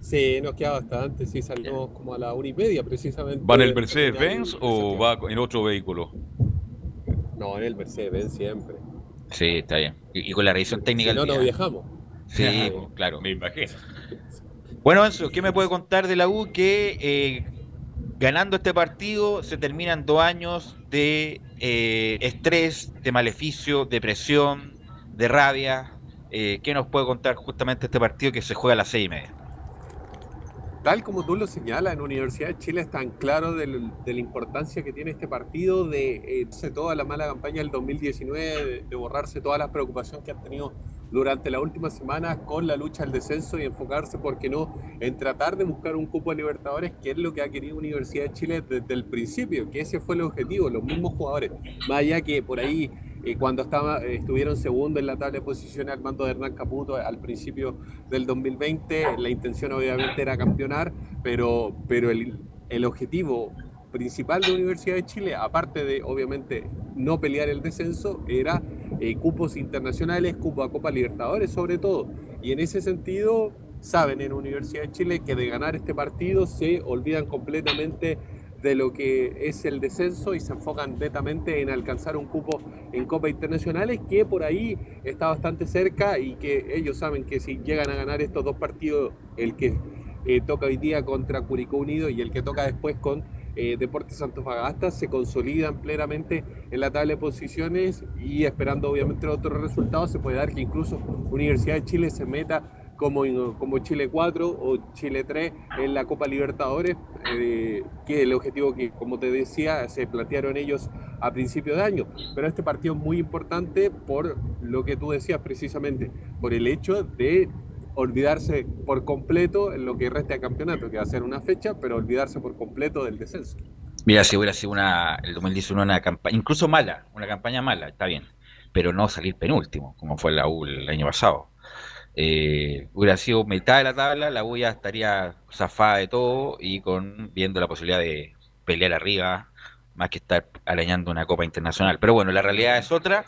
Speaker 15: Sí, nos queda bastante. Sí, salimos como a la una y media precisamente.
Speaker 2: ¿Va en el Mercedes-Benz o va en otro vehículo?
Speaker 15: No, en el Mercedes-Benz siempre.
Speaker 5: Sí, está bien. Y, y con la revisión técnica
Speaker 15: Si no, no viajamos.
Speaker 5: Sí, pues, claro.
Speaker 2: Me imagino.
Speaker 5: Bueno, Enzo, ¿qué me puede contar de la U? Que eh, ganando este partido se terminan dos años de eh, estrés, de maleficio, de presión, de rabia. Eh, ¿Qué nos puede contar justamente este partido que se juega a las seis y media?
Speaker 15: Tal como tú lo señalas, en Universidad de Chile es tan claro del- de la importancia que tiene este partido de eh, toda la mala campaña del 2019, de, de borrarse todas las preocupaciones que han tenido durante la última semana con la lucha al descenso y enfocarse, ¿por qué no?, en tratar de buscar un cupo a Libertadores, que es lo que ha querido Universidad de Chile desde el principio, que ese fue el objetivo, los mismos jugadores. Más allá que por ahí, eh, cuando estaba, eh, estuvieron segundo en la tabla de posiciones al mando de Hernán Caputo al principio del 2020, la intención obviamente era campeonar, pero, pero el, el objetivo principal de Universidad de Chile, aparte de obviamente no pelear el descenso, era eh, cupos internacionales, cupo a Copa Libertadores sobre todo. Y en ese sentido, saben en Universidad de Chile que de ganar este partido se olvidan completamente de lo que es el descenso y se enfocan netamente en alcanzar un cupo en Copa Internacionales que por ahí está bastante cerca y que ellos saben que si llegan a ganar estos dos partidos, el que eh, toca hoy día contra Curicó Unido y el que toca después con eh, Deportes Antofagasta se consolidan plenamente en la tabla de posiciones y esperando obviamente otros resultados se puede dar que incluso Universidad de Chile se meta como, como Chile 4 o Chile 3 en la Copa Libertadores, eh, que el objetivo que, como te decía, se plantearon ellos a principio de año. Pero este partido es muy importante por lo que tú decías precisamente, por el hecho de olvidarse por completo en lo que resta de campeonato, que va a ser una fecha, pero olvidarse por completo del descenso.
Speaker 5: Mira, si hubiera sido una, el 2019 una campaña, incluso mala, una campaña mala, está bien, pero no salir penúltimo, como fue la U el año pasado. Eh, hubiera sido mitad de la tabla, la ya estaría zafada de todo y con viendo la posibilidad de pelear arriba, más que estar arañando una Copa Internacional. Pero bueno, la realidad es otra.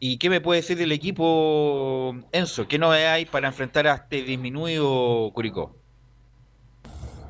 Speaker 5: ¿Y qué me puede decir del equipo, Enzo? ¿Qué novedad hay para enfrentar a este disminuido Curicó?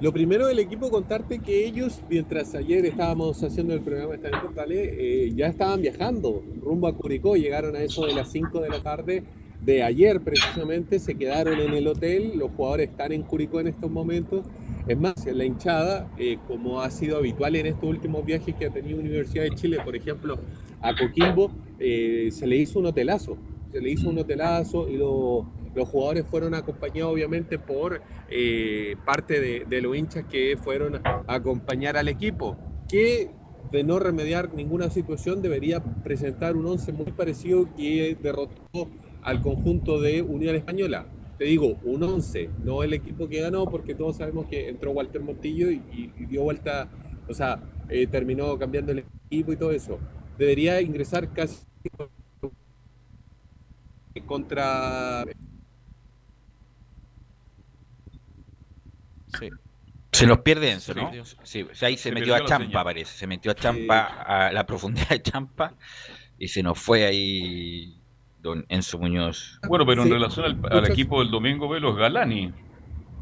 Speaker 15: Lo primero del equipo, contarte que ellos, mientras ayer estábamos haciendo el programa Estadio Portales, eh, ya estaban viajando rumbo a Curicó, llegaron a eso de las 5 de la tarde de ayer precisamente, se quedaron en el hotel, los jugadores están en Curicó en estos momentos. Es más, la hinchada, eh, como ha sido habitual en estos últimos viajes que ha tenido Universidad de Chile, por ejemplo, a Coquimbo, eh, se le hizo un hotelazo, se le hizo un hotelazo y lo- los jugadores fueron acompañados obviamente por eh, parte de, de los hinchas que fueron a acompañar al equipo, que de no remediar ninguna situación debería presentar un once muy parecido que derrotó
Speaker 4: al conjunto de Unión Española. Te digo, un 11, no el equipo que ganó, porque todos sabemos que entró Walter Montillo y, y dio vuelta, o sea, eh, terminó cambiando el equipo y todo eso. Debería ingresar casi contra
Speaker 5: Sí. Se nos pierde Enzo, ¿no? Sí, ahí se, metió a Champa, parece. Se metió a Champa, a la profundidad de Champa, y se nos fue ahí don Enzo Muñoz.
Speaker 2: Bueno, pero en relación al, equipo del domingo, Velos Galani.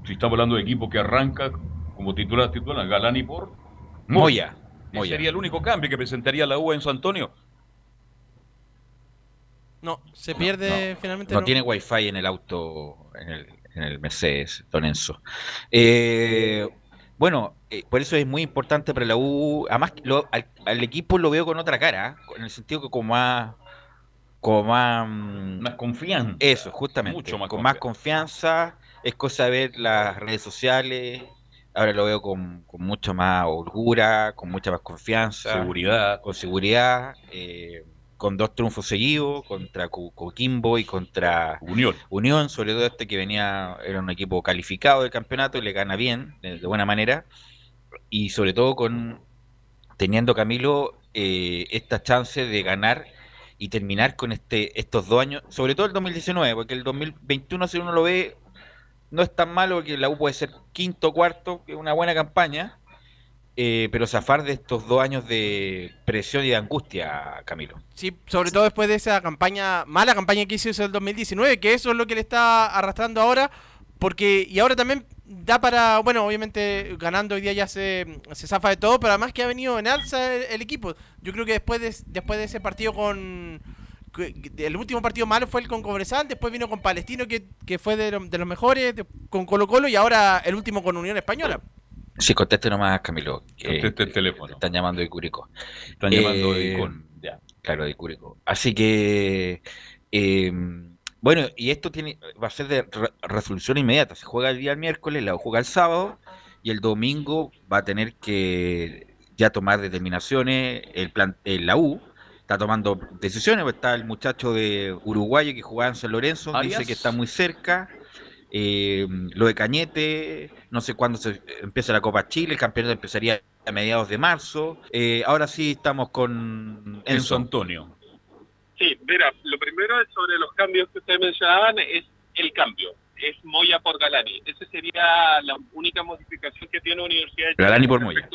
Speaker 2: Si estamos hablando de equipo que arranca como titular titular, Galani por
Speaker 5: Moya.
Speaker 2: Moya. Sería el único cambio que presentaría la U en San Antonio.
Speaker 16: No, se pierde finalmente.
Speaker 5: No, tiene wifi en el auto, en el, en el Mercedes, Don Enzo. Eh, bueno, eh, por eso es muy importante para la U. Además, al, equipo lo veo con otra cara, en el sentido que como más. Como más,
Speaker 2: mm, más confianza.
Speaker 5: Eso, justamente. Mucho más con más confianza. Es cosa de ver las redes sociales. Ahora lo veo con, con mucha más holgura, con mucha más confianza.
Speaker 2: Seguridad.
Speaker 5: Con seguridad. Eh, con dos triunfos seguidos contra Coquimbo y contra
Speaker 2: Unión.
Speaker 5: Unión, sobre todo este que venía, era un equipo calificado del campeonato y le gana bien, de, buena manera, y sobre todo con teniendo Camilo eh, esta chance de ganar y terminar con este estos dos años, sobre todo el 2019, porque el 2021 si uno lo ve no es tan malo porque la U puede ser quinto cuarto, que es una buena campaña, eh, pero zafar de estos dos años de presión y de angustia, Camilo.
Speaker 16: Sí, sobre todo después de esa campaña, mala campaña que hizo el 2019, que eso es lo que le está arrastrando ahora, porque, y ahora también da para, bueno, obviamente ganando hoy día ya se, se zafa de todo, pero además que ha venido en alza el, equipo. Yo creo que después de, después de ese partido con... El último partido malo fue el con Cobresal, después vino con Palestino, que, que fue de, de los mejores, con Colo Colo, y ahora el último con Unión Española.
Speaker 5: Sí, conteste nomás, Camilo.
Speaker 2: Conteste el teléfono.
Speaker 5: Están llamando de Curico.
Speaker 2: Están llamando de
Speaker 5: eh, Ya. Claro, de Curico. Así que, em, bueno, y esto tiene va a ser de resolución inmediata. Se juega el día miércoles, la juega el sábado, y el domingo va a tener que ya tomar determinaciones. El plan, la U está tomando decisiones, está el muchacho de Uruguay que jugaba en San Lorenzo, dice que está muy cerca. Eh, lo de Cañete, no sé cuándo se empieza la Copa Chile, el campeonato empezaría a mediados de marzo. Eh, ahora sí estamos con Enzo Antonio.
Speaker 15: Sí, mira, lo primero es sobre los cambios que ustedes mencionaban, es el cambio, es Moya por Galani. Esa sería la única modificación que tiene Universidad de
Speaker 5: Chile Galani por Moya.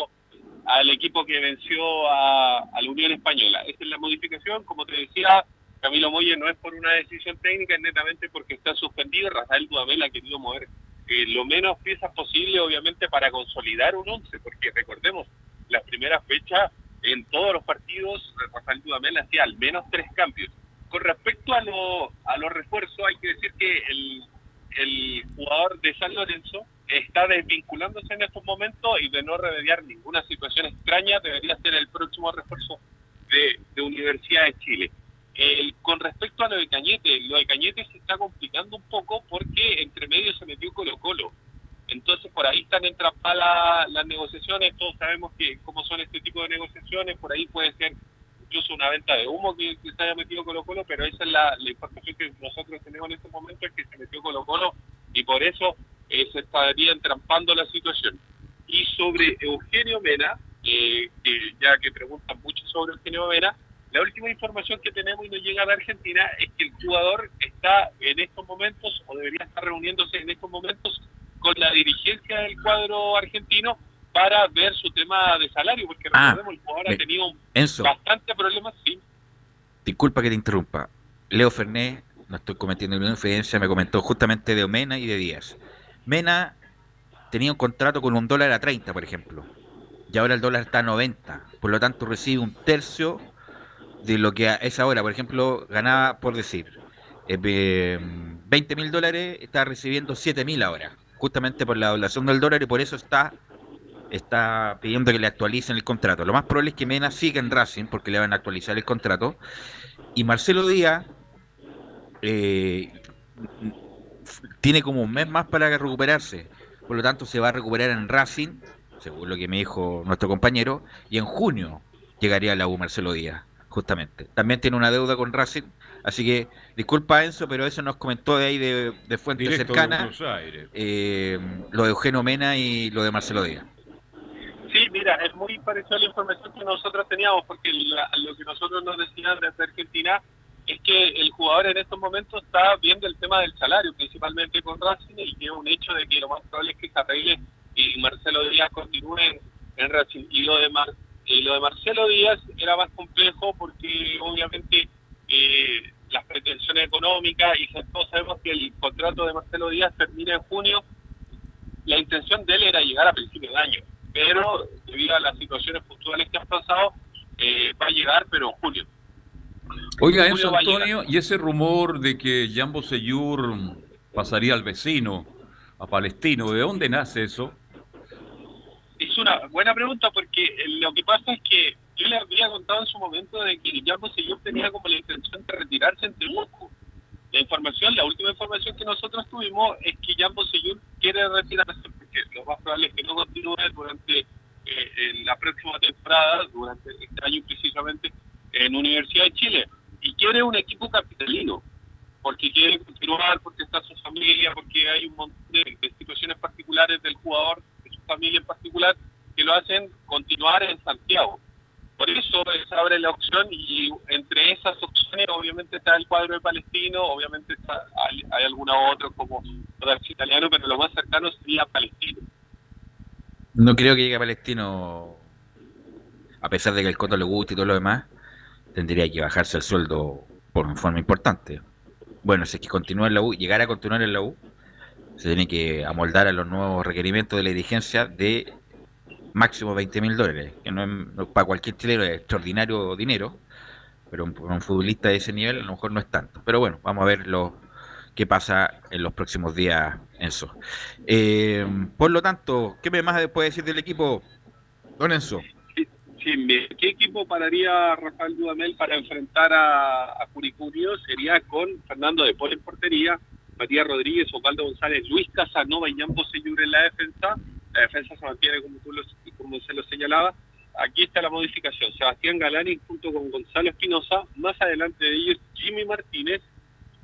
Speaker 15: Al equipo que venció a, a la Unión Española. Esa es la modificación, como te decía, Camilo Moya no es por una decisión técnica, es netamente porque está suspendido. Rafael Dudamel ha querido mover eh, lo menos piezas posible, obviamente, para consolidar un once, porque recordemos, la primera fecha en todos los partidos, Rafael Dudamel hacía al menos tres cambios. Con respecto a, lo, a los refuerzos, hay que decir que el, el jugador de San Lorenzo está desvinculándose en estos momentos y de no remediar ninguna situación extraña, debería ser el próximo refuerzo de, Universidad de Chile con respecto a lo de Cañete, lo de Cañete se está complicando un poco porque entre medio se metió Colo Colo. Entonces por ahí están entrapadas las negociaciones, todos sabemos que cómo son este tipo de negociaciones, por ahí puede ser incluso una venta de humo que, se haya metido Colo Colo, pero esa es la, información que nosotros tenemos en este momento, es que se metió Colo Colo y por eso eh, se estaría entrampando la situación. Y sobre Eugenio Mena, eh, ya que preguntan mucho sobre Eugenio Mena, la última información que tenemos y nos llega de Argentina es que el jugador está en estos momentos o debería estar reuniéndose en estos momentos con la dirigencia del cuadro argentino para ver su tema de salario, porque
Speaker 5: ah,
Speaker 15: recordemos, el jugador ha tenido
Speaker 5: Enzo,
Speaker 15: bastante problemas, sí.
Speaker 5: Disculpa que te interrumpa. Leo Ferné, no estoy cometiendo ninguna infidencia, me comentó justamente de Omena y de Díaz. Mena tenía un contrato con un dólar a 30, por ejemplo, y ahora el dólar está a 90, por lo tanto recibe un tercio de lo que a esa hora, por ejemplo, ganaba, por decir, eh, 20 mil dólares, está recibiendo 7 mil ahora, justamente por la doblación del dólar y por eso está está pidiendo que le actualicen el contrato. Lo más probable es que Mena siga en Racing porque le van a actualizar el contrato. Y Marcelo Díaz eh, tiene como un mes más para recuperarse. Por lo tanto, se va a recuperar en Racing, según lo que me dijo nuestro compañero, y en junio llegaría a la U Marcelo Díaz justamente. También tiene una deuda con Racing, Así que, disculpa Enzo, pero eso nos comentó de ahí de, de fuentes
Speaker 2: Directo
Speaker 5: cercanas. Eh, lo de Eugenio Mena y lo de Marcelo Díaz.
Speaker 15: Sí, mira, es muy parecida a la información que nosotros teníamos, porque la- lo que nosotros nos decían desde Argentina es que el jugador en estos momentos está viendo el tema del salario, principalmente con Racing, y que es un hecho de que lo más probable es que se arregle y Marcelo Díaz continúe en, en Racing. Y lo de Mar- y lo de Marcelo Díaz era más complejo porque obviamente eh, las pretensiones económicas y todos sabemos que el contrato de Marcelo Díaz termina en junio la intención de él era llegar a principios de año, pero debido a las situaciones puntuales que han pasado, eh, va a llegar, pero en julio.
Speaker 2: Oiga,
Speaker 15: En llegar.
Speaker 2: Antonio, y ese rumor de que Jambo Seyur pasaría al vecino, a Palestino, ¿de dónde nace eso?
Speaker 15: Es una buena pregunta porque eh, lo que pasa es que yo le había contado en su momento de que Jambo Seyur tenía como la intención de retirarse en Temuco. La información, la última información que nosotros tuvimos es que Jambo Seyur quiere retirarse porque lo más probable es que no continúe durante eh, la próxima temporada, durante este año precisamente, en Universidad de Chile. Y quiere un equipo capitalino, porque quiere continuar, porque está su familia, porque hay un montón de, de situaciones particulares del jugador, familia en particular, que lo hacen continuar en Santiago. Por eso se abre la opción y entre esas opciones obviamente está el cuadro de Palestino, obviamente está, hay, hay alguna otra como Audax Italiano, pero lo más cercano sería Palestino.
Speaker 5: No creo que llegue a Palestino, a pesar de que el Coto le guste y todo lo demás, tendría que bajarse el sueldo por forma importante. Bueno, si es que continúa en la U, llegar a continuar en la U, se tiene que amoldar a los nuevos requerimientos de la dirigencia de máximo 20 mil dólares, que no es, para cualquier chileno es extraordinario dinero, pero un, un futbolista de ese nivel a lo mejor no es tanto. Pero bueno, vamos a ver lo qué pasa en los próximos días, Enzo. Eh, por lo tanto, ¿qué más puede decir del equipo, don Enzo?
Speaker 15: ¿Qué equipo pararía Rafael Dudamel para enfrentar a, a? Sería con Fernando de Paul en portería, Matías Rodríguez, Osvaldo González, Luis Casanova y Jambo Seyur en la defensa. La defensa se mantiene como, tú lo- como se lo señalaba. Aquí está la modificación. Sebastián Galani junto con Gonzalo Espinosa. Más adelante de ellos, Jimmy Martínez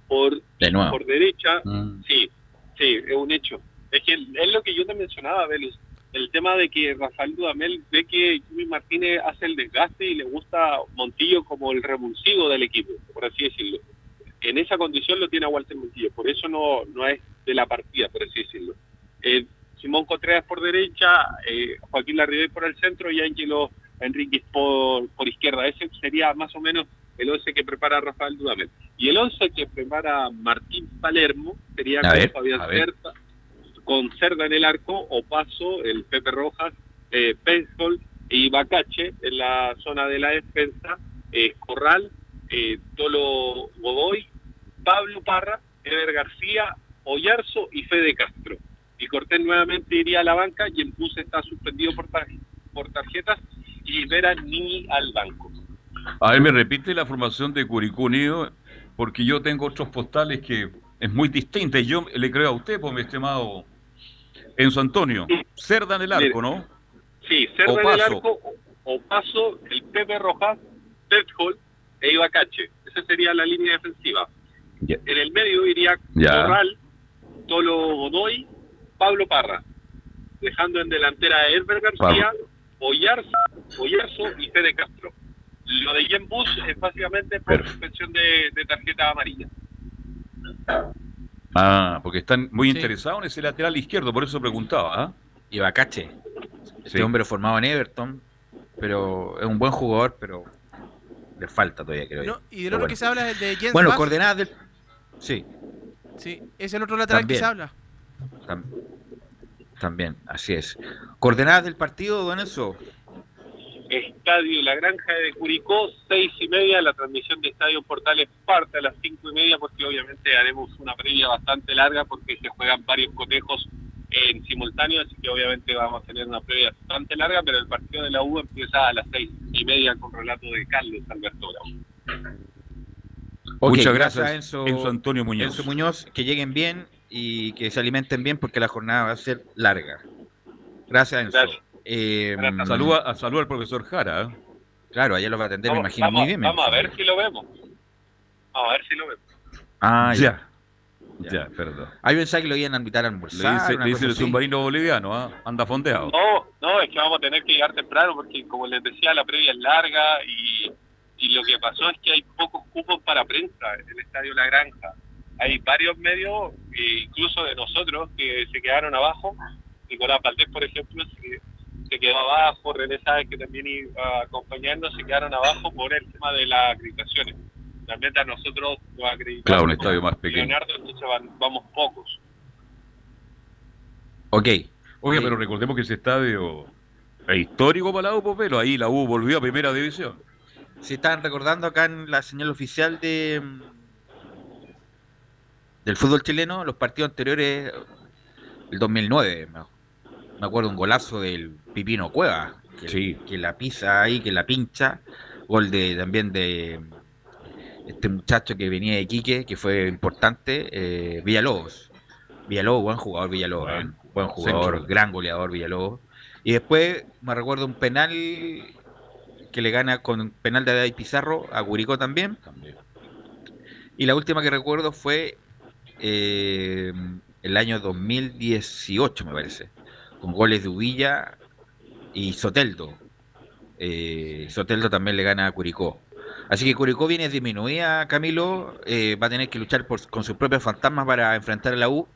Speaker 15: por,
Speaker 5: De nuevo.
Speaker 15: por derecha.
Speaker 5: Mm.
Speaker 15: Sí, sí, es un hecho. Es que es lo que yo te mencionaba, Velus. El tema de que Rafael Dudamel ve que Jimmy Martínez hace el desgaste y le gusta Montillo como el revulsivo del equipo, por así decirlo. En esa condición lo tiene a Walter Montillo, por eso no, no es de la partida, por así decirlo. Eh, Simón Contreras por derecha, eh, Joaquín Larribey por el centro y Ángelo Enríquez por, por izquierda. Ese sería más o menos el 11 que prepara Rafael Dudamel. Y el 11 que prepara Martín Palermo sería
Speaker 5: A
Speaker 15: con
Speaker 5: ver,
Speaker 15: Fabián. Cerda, con Cerda en el arco, Opaso, el Pepe Rojas, eh, Pensol y Bacache en la zona de la defensa, eh, Corral, eh, Tolo Godoy, Pablo Parra, Ever García, Oyarzo y Fede Castro. Y Cortés nuevamente iría a la banca y en Puse está suspendido por, tar- por tarjetas y Vera ni al banco.
Speaker 2: A ver, me repite la formación de Curicunio, porque yo tengo otros postales que es muy distinta. y Yo le creo a usted, pues, mi estimado Enzo Antonio. Cerda en el arco, ¿no?
Speaker 15: Sí, Cerda en el arco, Opaso, el Pepe Rojas, Tethol e Ibacache. Esa sería la línea defensiva. En el medio iría
Speaker 2: Ya.
Speaker 15: Corral, Tolo Godoy, Pablo Parra, dejando en delantera a Elber García, Oyarzo, Oyarzo y Fede Castro. Lo de Jen Bus es básicamente por suspensión de, de tarjeta amarilla.
Speaker 2: Ah, porque están muy interesados en ese lateral izquierdo, por eso preguntaba. ¿ah?
Speaker 5: Y Bacache. Este
Speaker 2: Sí.
Speaker 5: hombre formado en Everton, pero es un buen jugador, pero le falta todavía, creo yo.
Speaker 16: No, y
Speaker 5: Pero
Speaker 16: otro que se habla es de Jens
Speaker 5: Bueno,
Speaker 16: Bass.
Speaker 5: coordenadas del... Sí,
Speaker 16: Sí, es el otro lateral
Speaker 5: También.
Speaker 16: que se habla.
Speaker 5: tam- también, así es. Coordenadas del partido, don Enzo.
Speaker 15: Estadio La Granja de Curicó, seis y media. La transmisión de Estadio Portales parte a las cinco y media porque obviamente haremos una previa bastante larga porque se juegan varios cotejos en simultáneo, así que obviamente vamos a tener una previa bastante larga, pero el partido de la U empieza a las seis y media con relato de Carlos Alberto Bravo.
Speaker 5: Ok,
Speaker 2: Muchas gracias,
Speaker 5: Enzo,
Speaker 2: Enzo Antonio Muñoz.
Speaker 5: Enzo Muñoz, que lleguen bien y que se alimenten bien porque la jornada va a ser larga. Gracias, Enzo. Eh,
Speaker 2: Saluda, a- saluda al profesor Jara. ¿eh?
Speaker 5: Claro, allá lo va a atender, me
Speaker 15: Vamos,
Speaker 5: imagino
Speaker 15: vamos-
Speaker 5: muy bien. me
Speaker 15: vamos a ver si lo vemos. Vamos a ver si lo vemos.
Speaker 5: Ah,
Speaker 2: ya. Ya, perdón.
Speaker 5: Hay pensaba que lo iban a invitar a
Speaker 2: Le
Speaker 5: almorzar.
Speaker 2: dice,
Speaker 5: una
Speaker 2: le dice el submarino boliviano, ¿ah? anda fondeado.
Speaker 15: No, no, es que vamos a tener que llegar temprano porque, como les decía, la previa es larga y, y lo que pasó es que hay pocos cupos para prensa en el Estadio La Granja. Hay varios medios, e incluso de nosotros, que se quedaron abajo. Nicolás Valdés, por ejemplo, se, se quedó abajo. René Sáenz, que también iba a acompañarnos, se quedaron abajo por el tema de las acreditaciones. Realmente a nosotros nos acreditamos.
Speaker 2: Claro, un estadio más pequeño.
Speaker 15: Leonardo, entonces van- vamos pocos.
Speaker 5: Ok.
Speaker 2: Oye, pero recordemos que ese estadio es histórico para la U, pues, pero ahí la U volvió a primera división.
Speaker 5: Se estaban recordando acá en la señal oficial de mm, del fútbol chileno los partidos anteriores, el 2009. Me, acuerdo un golazo del Pipino Cueva, que, que la pisa ahí, que la pincha. Gol de también de este muchacho que venía de Quique, que fue importante, eh, Villalobos. Villalobos, buen jugador Villalobos, buen jugador, gran goleador Villalobos. Y después me recuerdo un penal que le gana con penal de David Pizarro a Curicó también. Y la última que recuerdo fue eh, el año 2018, me parece, con goles de Uvilla y Soteldo. Eh, Soteldo también le gana a Curicó. Así que Curicó viene disminuida, Camilo, eh, va a tener que luchar por- con sus propios fantasmas para enfrentar a la U,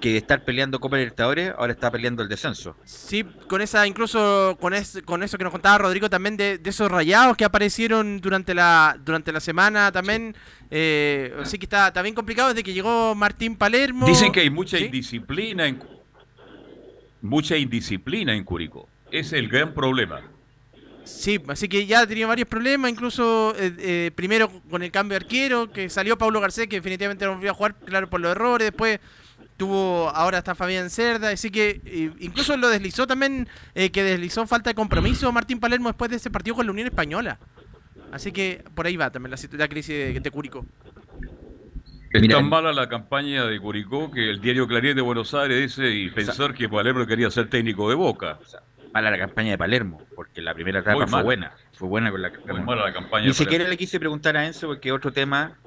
Speaker 5: que de estar peleando Copa Libertadores, ahora está peleando el descenso.
Speaker 16: Sí, con esa, incluso con, es- con eso que nos contaba Rodrigo también de, de esos rayados que aparecieron durante la durante la semana también. eh, así que está, está bien complicado desde que llegó Martín Palermo.
Speaker 2: Dicen que hay mucha
Speaker 16: ¿Sí?
Speaker 2: indisciplina en mucha indisciplina en Curicó. Ese es el gran problema.
Speaker 16: Sí, así que ya ha tenido varios problemas, incluso eh, eh, primero con el cambio de arquero, que salió Pablo Garcés, que definitivamente no volvió a jugar, claro, por los errores, después tuvo, ahora está Fabián Cerda, así que eh, incluso lo deslizó también, eh, que deslizó falta de compromiso Martín Palermo después de ese partido con la Unión Española. Así que por ahí va también la, la crisis de, de Curicó.
Speaker 2: Es tan mala la campaña de Curicó que el diario Clarín de Buenos Aires dice y pensar que Palermo quería ser técnico de Boca.
Speaker 5: Mala la campaña de Palermo, porque la primera etapa
Speaker 2: Muy
Speaker 5: fue buena. Fue buena con la
Speaker 2: Muy mala la campaña
Speaker 5: Ni siquiera le quise preguntar a Enzo, porque otro tema,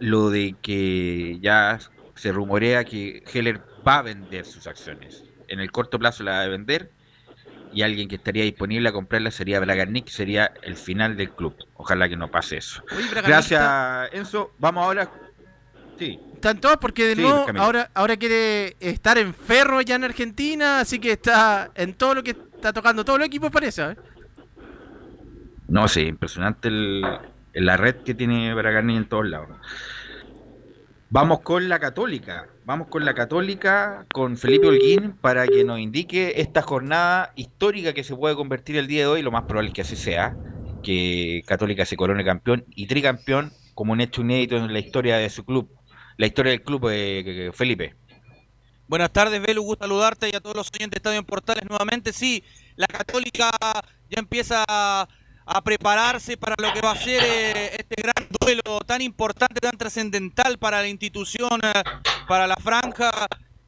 Speaker 5: lo de que ya se rumorea que Heller va a vender sus acciones. En el corto plazo la va a vender y alguien que estaría disponible a comprarla sería Bragarnik, que sería el final del club. Ojalá que no pase eso.
Speaker 16: Oye, Bragarnik
Speaker 5: Gracias, Enzo. Vamos ahora. Sí.
Speaker 16: Están todos porque de
Speaker 5: Sí,
Speaker 16: nuevo ahora, ahora quiere estar en ferro ya en Argentina, así que está en todo lo que está tocando todos los equipos parece. ¿eh?
Speaker 5: No, sí, impresionante el, la red que tiene Bragarni en todos lados. Vamos con la Católica. Vamos con la Católica, con Felipe Holguín, para que nos indique esta jornada histórica que se puede convertir el día de hoy. Lo más probable es que así sea, que Católica se corone campeón y tricampeón como un hecho inédito en la historia de su club, la historia del club, eh, Felipe.
Speaker 6: Buenas tardes, Belu, gusto saludarte y a todos los oyentes de Estadio en Portales nuevamente. Sí, la Católica ya empieza a, prepararse para lo que va a ser eh, este gran duelo tan importante, tan trascendental para la institución, eh, para la franja.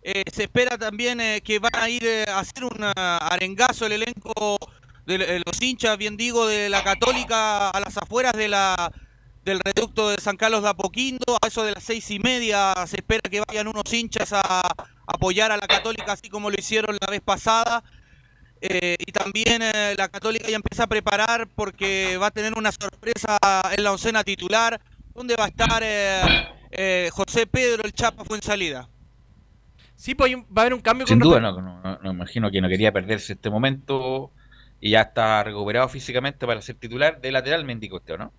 Speaker 6: Eh, se espera también que van a ir a hacer un arengazo el elenco de los hinchas, bien digo, de la Católica a las afueras de la del reducto de San Carlos de Apoquindo. A eso de las seis y media se espera que vayan unos hinchas a apoyar a la Católica, así como lo hicieron la vez pasada. Eh, y también eh, la Católica ya empieza a preparar porque va a tener una sorpresa en la oncena titular, donde va a estar eh, eh, José Pedro, el Chapa fue en salida.
Speaker 16: Sí, pues va a haber un cambio
Speaker 5: Sin
Speaker 16: con
Speaker 5: duda, no, no, no, imagino que no quería perderse este momento y ya está recuperado físicamente para ser titular de lateral, me indicó usted, ¿o ¿no?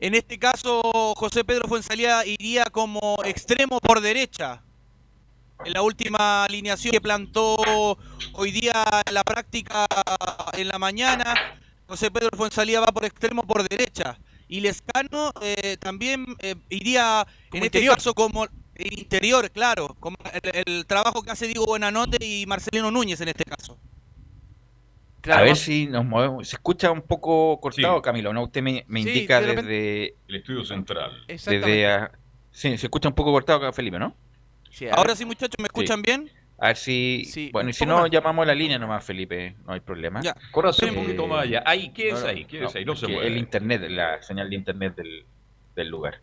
Speaker 6: En este caso, José Pedro Fuensalía iría como extremo por derecha. En la última alineación que plantó hoy día en la práctica en la mañana, José Pedro Fuensalía va por extremo por derecha. Y Lescano eh, también eh, iría en este
Speaker 16: interior.
Speaker 6: caso como interior, claro, como el, el trabajo que hace Diego Buenanote y Marcelino Núñez en este caso.
Speaker 5: a ver si nos movemos. Se escucha un poco cortado,
Speaker 2: Sí.
Speaker 5: Camilo, ¿no? Usted me, me
Speaker 2: Sí,
Speaker 5: indica
Speaker 2: de repente-
Speaker 5: desde...
Speaker 2: El estudio central.
Speaker 5: desde ah, sí, se escucha un poco cortado acá, Felipe, ¿no?
Speaker 6: Ahora sí, muchachos, ¿me escuchan bien?
Speaker 5: A ver si... bueno, y si no,
Speaker 6: más.
Speaker 5: llamamos a la línea nomás, Felipe, no hay problema.
Speaker 6: Ya.
Speaker 2: Un poquito más allá. Ahí, quédese
Speaker 5: no,
Speaker 2: ahí, quédese ahí, no se
Speaker 5: porque
Speaker 2: mueve.
Speaker 5: El internet, la señal de internet del, del lugar.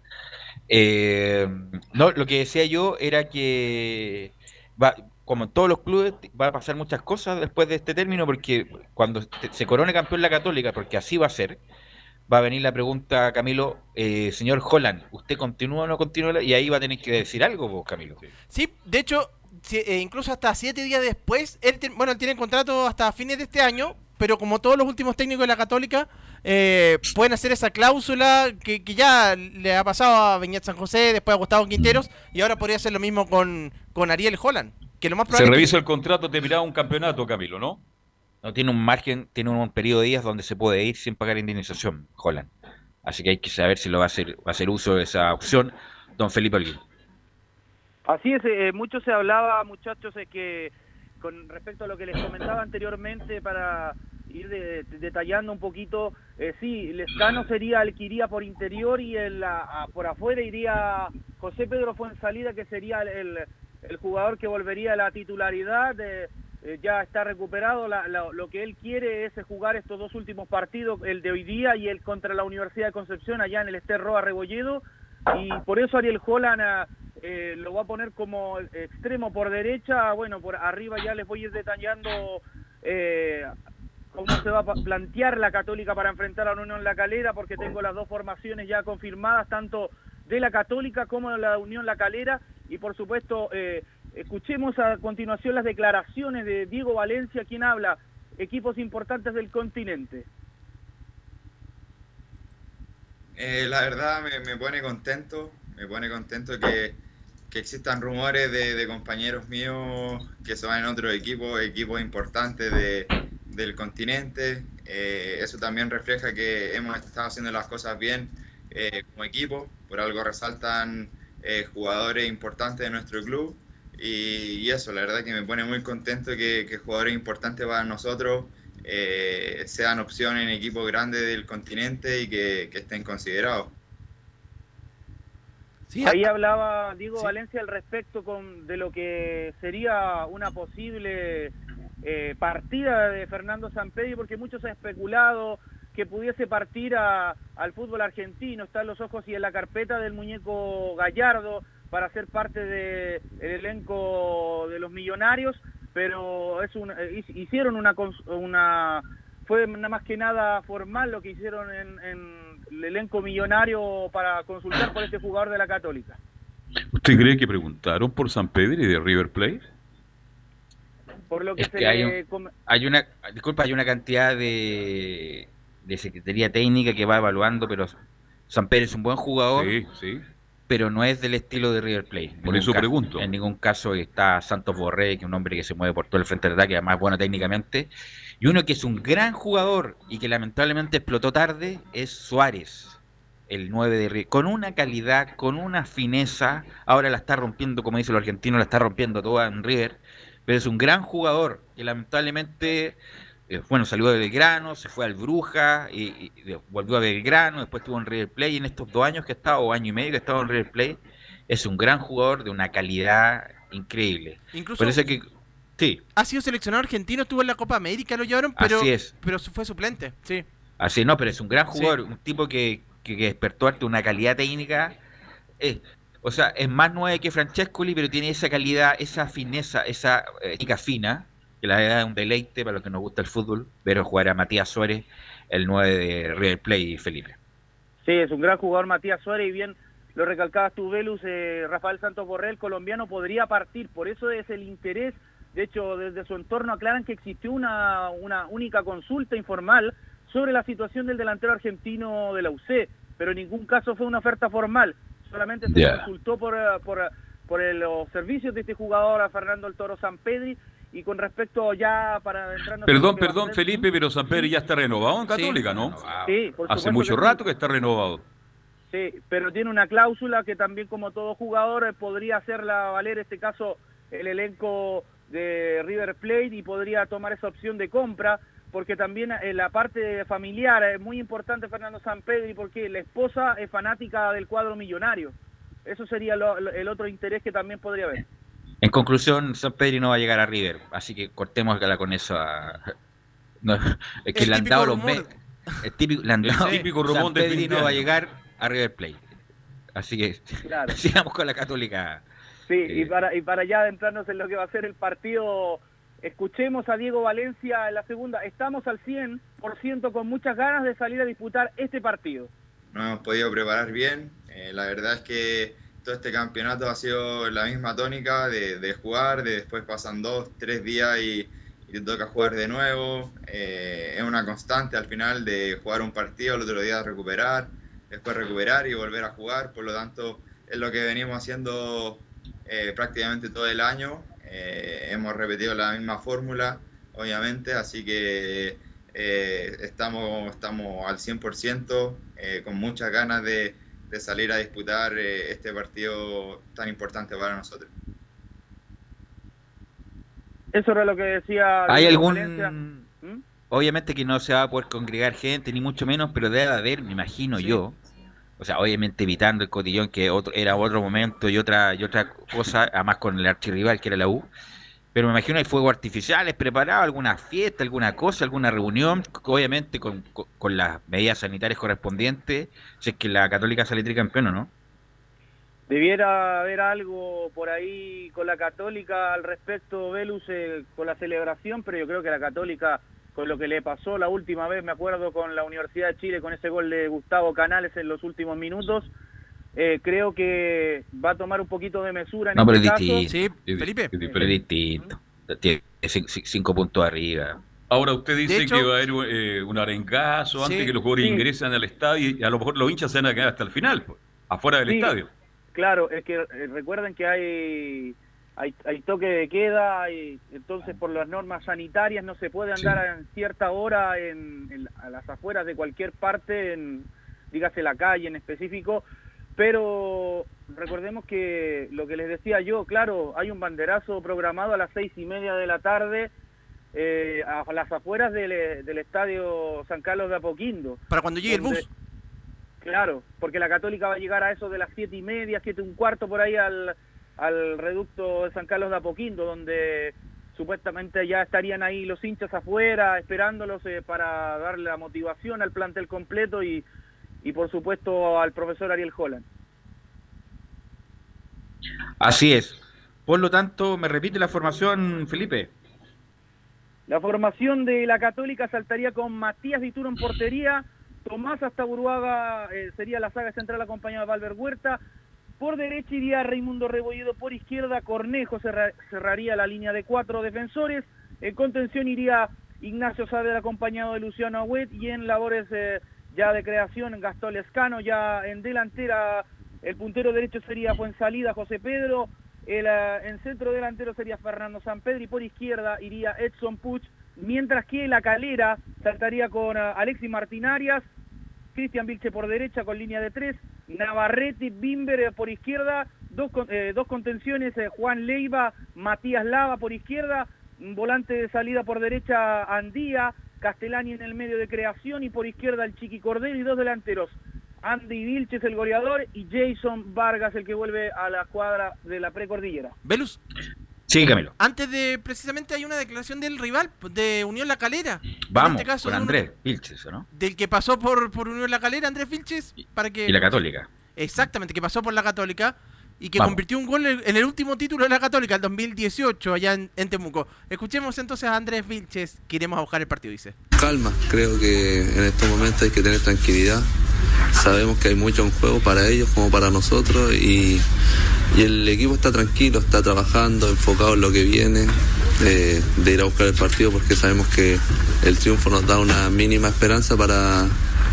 Speaker 5: Eh, no, lo que decía yo era que va, como en todos los clubes, va a pasar muchas cosas después de este término, porque cuando se corone campeón la Católica, porque así va a ser, va a venir la pregunta, Camilo, eh, señor Holland, ¿usted continúa o no continúa? Y ahí va a tener que decir algo, vos, Camilo.
Speaker 16: Sí, de hecho, eh, incluso hasta siete días después, él, bueno, él tiene contrato hasta fines de este año, pero como todos los últimos técnicos de la Católica, eh, pueden hacer esa cláusula que, ya le ha pasado a Beñat San José, después a Gustavo Quinteros, y ahora podría hacer lo mismo con, con Ariel Holland. Que lo más
Speaker 2: Se revisa el contrato, te miraba un campeonato, Camilo, ¿no?
Speaker 5: No tiene un margen, tiene un periodo de días donde se puede ir sin pagar indemnización, Holland. Así que hay que saber si lo va a hacer, va a hacer uso de esa opción, don Felipe Olguín.
Speaker 17: Así es, eh, mucho se hablaba, muchachos, de que con respecto a lo que les comentaba anteriormente para ir detallando un poquito, eh, sí, Lescano sería el que iría por interior y el, por afuera iría José Pedro Fuensalida, que sería el, el jugador que volvería a la titularidad. Eh, ya está recuperado, lo que él quiere es jugar estos dos últimos partidos, el de hoy día y el contra la Universidad de Concepción allá en el Esterro Rebolledo, y por eso Ariel Holland ah, eh, lo va a poner como extremo por derecha, bueno, por arriba ya les voy a ir detallando eh, cómo se va a plantear la Católica para enfrentar a la Unión La Calera, porque tengo las dos formaciones ya confirmadas, tanto de la Católica como de la Unión La Calera, y por supuesto, eh, escuchemos a continuación las declaraciones de Diego Valencia, quien habla, equipos importantes del continente.
Speaker 18: la verdad me, pone contento, me pone contento que, que existan rumores de, compañeros míos que se van en otro equipo, equipos importantes de, del continente. Eh, eso también refleja que hemos estado haciendo las cosas bien eh, como equipo. Por algo resaltan eh, jugadores importantes de nuestro club. Y, eso, la verdad que me pone muy contento que, jugadores importantes para nosotros sean opción en equipos grandes del continente y que estén considerados.
Speaker 17: Ahí hablaba Diego Valencia al respecto con, de lo que sería una posible eh, partida de Fernando Sampedri, porque muchos han especulado que pudiese partir al fútbol argentino, está en los ojos y en la carpeta del muñeco Gallardo para ser parte del elenco de los millonarios, pero es un, eh, hicieron una, una fue nada más que nada formal lo que hicieron en, el elenco millonario para consultar por este jugador de la Católica.
Speaker 2: ¿Usted cree que preguntaron por San Pedro y de River Plate?
Speaker 5: Por lo que, se hay, una disculpa hay una cantidad de, de secretaría técnica que va evaluando pero San Pedro es un buen jugador sí, sí. Pero no es del estilo de River Plate
Speaker 2: por eso pregunto.
Speaker 5: en ningún caso está Santos Borré que es un hombre que se mueve por todo el frente de ataque además bueno técnicamente. Y uno que es un gran jugador y que lamentablemente explotó tarde es Suárez, el 9 de River, con una calidad, con una fineza, ahora la está rompiendo, como dice el argentino, la está rompiendo toda en River, pero es un gran jugador que lamentablemente, eh, bueno, salió de Belgrano, se fue al Bruja, y, volvió a Belgrano, después estuvo en River Plate, y en estos dos años que ha estado, o año y medio que ha estado en River Plate, es un gran jugador de una calidad increíble.
Speaker 16: Incluso, Parece que Sí. Ha sido seleccionado argentino, estuvo en la Copa América, lo llevaron, pero, Así es. pero fue suplente, sí.
Speaker 5: Así no, pero es un gran jugador, un tipo que, que, despertó arte una calidad técnica. Eh, o sea, es más nueve que Francescoli, pero tiene esa calidad, esa fineza, esa eh, técnica fina, que la verdad es un deleite para los que nos gusta el fútbol, ver jugar a Matías Suárez, el 9 de River Play, Felipe.
Speaker 17: Sí, es un gran jugador Matías Suárez y bien lo recalcabas tú, Velus, eh, Rafael Santos Borrell, colombiano, podría partir, por eso es el interés de hecho, desde su entorno aclaran que existió una, una única consulta informal sobre la situación del delantero argentino de la UC, pero en ningún caso fue una oferta formal. Solamente se consultó por, eh, por, por los servicios de este jugador a Fernando el Toro Sampedri y con respecto ya para entrar
Speaker 2: Perdón, perdón, Felipe, pero San Pedro ya está renovado en Católica, ¿no?
Speaker 17: Sí,
Speaker 2: Hace mucho rato que está renovado.
Speaker 17: Sí, pero tiene una cláusula que también como todo jugador podría hacerla valer este caso el elenco de River Plate y podría tomar esa opción de compra, porque también en eh, la parte familiar es muy importante Fernando Sampedri, porque la esposa es fanática del cuadro millonario. Eso sería el otro interés que también podría haber.
Speaker 5: En conclusión, Sampedri no va a llegar a River, así que cortemos con eso. es que le han dado los meses. El típico, le han dado,
Speaker 2: típico rumor de
Speaker 5: no va a llegar a River Plate. Así que
Speaker 17: Claro.
Speaker 5: sigamos con la Católica.
Speaker 17: Sí, y
Speaker 5: Eh.
Speaker 17: para, y para ya adentrarnos en lo que va a ser el partido, escuchemos a Diego Valencia en la segunda. Estamos al 100% con muchas ganas de salir a disputar este partido.
Speaker 18: nos hemos podido preparar bien. Eh, la verdad es que todo este campeonato ha sido la misma tónica de, jugar, de después pasan dos, tres días y, y te toca jugar de nuevo. Eh, es una constante al final de jugar un partido, el otro día recuperar, después recuperar y volver a jugar. Por lo tanto, es lo que venimos haciendo eh, prácticamente todo el año. Eh, hemos repetido la misma fórmula, obviamente, así que eh, estamos, estamos al 100%, eh, con muchas ganas de, de salir a disputar eh, este partido tan importante para nosotros.
Speaker 17: Eso era lo que decía
Speaker 5: ¿Hay algún-.
Speaker 17: ¿Mm?
Speaker 5: Obviamente que no se va a poder congregar gente, ni mucho menos, pero debe haber, me imagino yo. O sea, obviamente evitando el cotillón, que otro, era otro momento y otra, y otra cosa, además con el archirrival que era la U. Pero me imagino hay fuegos artificiales preparados, alguna fiesta, alguna cosa, alguna reunión, obviamente con, con, las medidas sanitarias correspondientes, si es que la Católica sale tricampeón o no.
Speaker 17: Debiera haber algo por ahí con la Católica al respecto, Velus, eh, con la celebración, pero yo creo que la Católica, con lo que le pasó la última vez, me acuerdo con la Universidad de Chile, con ese gol de Gustavo Canales en los últimos minutos, eh, creo que va a tomar un poquito de mesura en
Speaker 5: No, pero es
Speaker 17: este caso.
Speaker 5: distinto. Es- Pero es distinto. Tiene cin- cin- cinco puntos arriba.
Speaker 2: Ahora usted dice
Speaker 5: hecho-
Speaker 2: que va a haber eh, un arengazo antes
Speaker 17: Sí,
Speaker 2: que los jugadores
Speaker 17: sí.
Speaker 2: ingresen al estadio y a lo mejor los hinchas se van a quedar hasta el final, pues, afuera del
Speaker 17: Sí.
Speaker 2: estadio.
Speaker 17: Claro, es que eh, recuerden que hay, hay hay toque de queda y entonces por las normas sanitarias no se puede andar en cierta hora en, en- a las afueras de cualquier parte, en, dígase la calle en específico, pero recordemos que lo que les decía yo, claro, hay un banderazo programado a las seis y media de la tarde eh, a las afueras del, del estadio San Carlos de Apoquindo.
Speaker 16: Para cuando llegue el bus.
Speaker 17: Claro, porque la Católica va a llegar a eso de las siete y media, siete un cuarto por ahí al, al reducto de San Carlos de Apoquindo, donde supuestamente ya estarían ahí los hinchas afuera esperándolos eh, para darle la motivación al plantel completo y, y por supuesto al profesor Ariel Holland.
Speaker 5: Así es. Por lo tanto, me repite la formación, Felipe.
Speaker 17: La formación de la Católica saltaría con Matías Dituro en portería, Tomás hasta Uruaga eh, sería la saga central acompañado de Valver Huerta, por derecha iría Raimundo Rebolledo, por izquierda Cornejo cerra- cerraría la línea de cuatro defensores, en contención iría Ignacio Saavedra acompañado de Luciano Agüet y en labores eh, ya de creación Gastón Lescano, ya en delantera el puntero derecho sería Fuensalida José Pedro, el, eh, en centro delantero sería Fernando Sampedro y por izquierda iría Edson Puch, mientras que la calera saltaría con eh, Alexis Martinarias, Cristian Vilche por derecha con línea de tres, Navarrete, Bimber eh, por izquierda, dos, dos contenciones, Juan Leiva, Matías Lava por izquierda, volante de salida por derecha Andía, Castellani en el medio de creación y por izquierda el Chiqui Cordero y dos delanteros, Andy Vilches el goleador y Jason Vargas el que vuelve a la cuadra de la precordillera.
Speaker 16: Velus,
Speaker 5: Sí, Camilo.
Speaker 16: antes de precisamente hay una declaración del rival de Unión La Calera.
Speaker 5: Vamos,
Speaker 16: en este caso,
Speaker 5: con
Speaker 16: de uno-
Speaker 5: Andrés Vilches, ¿o ¿no?
Speaker 16: del que pasó por, por Unión La Calera, Andrés Vilches, para que
Speaker 5: Y la Católica.
Speaker 16: Exactamente, que pasó por la Católica y que
Speaker 5: Vamos.
Speaker 16: convirtió un gol en el último título de la Católica, el 2018, allá en, en Temuco. Escuchemos entonces a Andrés Vilches, que iremos a buscar el partido, dice.
Speaker 19: Calma, creo que en estos momentos hay que tener tranquilidad. Sabemos que hay mucho en juego para ellos como para nosotros y, y el equipo está tranquilo, está trabajando, enfocado en lo que viene, eh, de ir a buscar el partido porque sabemos que el triunfo nos da una mínima esperanza para,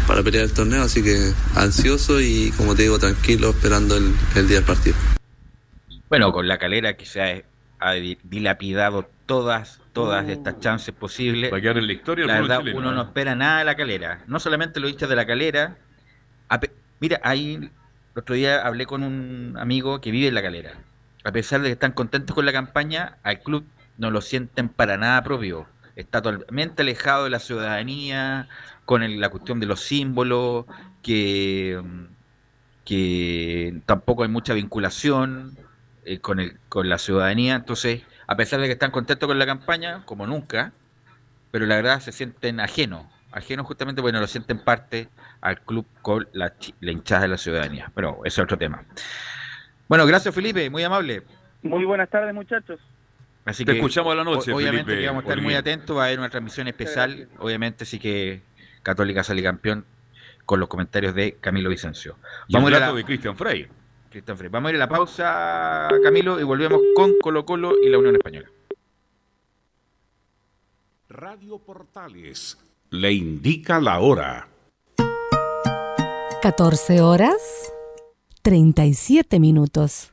Speaker 19: para pelear el torneo, así que ansioso y como te digo, tranquilo esperando el, el día del partido.
Speaker 5: Bueno, con la calera que se ha, ha di- dilapidado todas, todas estas chances posibles.
Speaker 2: Va a quedar en la historia
Speaker 5: La verdad,
Speaker 2: chileno,
Speaker 5: uno
Speaker 2: ¿eh?
Speaker 5: no espera nada de la calera. No solamente los hinchas de la calera. Mira, ahí el otro día hablé con un amigo que vive en la calera. A pesar de que están contentos con la campaña, al club no lo sienten para nada propio. Está totalmente alejado de la ciudadanía, con la cuestión de los símbolos, que, que tampoco hay mucha vinculación eh, con, con la ciudadanía. Entonces, a pesar de que están contentos con la campaña, como nunca, pero la verdad se sienten ajenos ajeno justamente bueno lo sienten parte al club con la, la hinchada de la ciudadanía. Pero ese es otro tema. Bueno, gracias Felipe, muy amable.
Speaker 17: Muy buenas tardes, muchachos.
Speaker 5: Así
Speaker 2: Te
Speaker 5: que,
Speaker 2: escuchamos a la noche,
Speaker 5: o- Obviamente
Speaker 2: Felipe
Speaker 5: que vamos a estar muy atentos, va a haber una transmisión especial, obviamente sí que Católica sale campeón con los comentarios de Camilo Vicencio.
Speaker 2: Y el
Speaker 5: a la-
Speaker 2: de Cristian Frey.
Speaker 5: Cristian Frey. Vamos a ir a la pausa, Camilo, y volvemos con Colo Colo y la Unión Española.
Speaker 12: Radio Portales le indica la hora.
Speaker 13: 14 horas 37 minutos.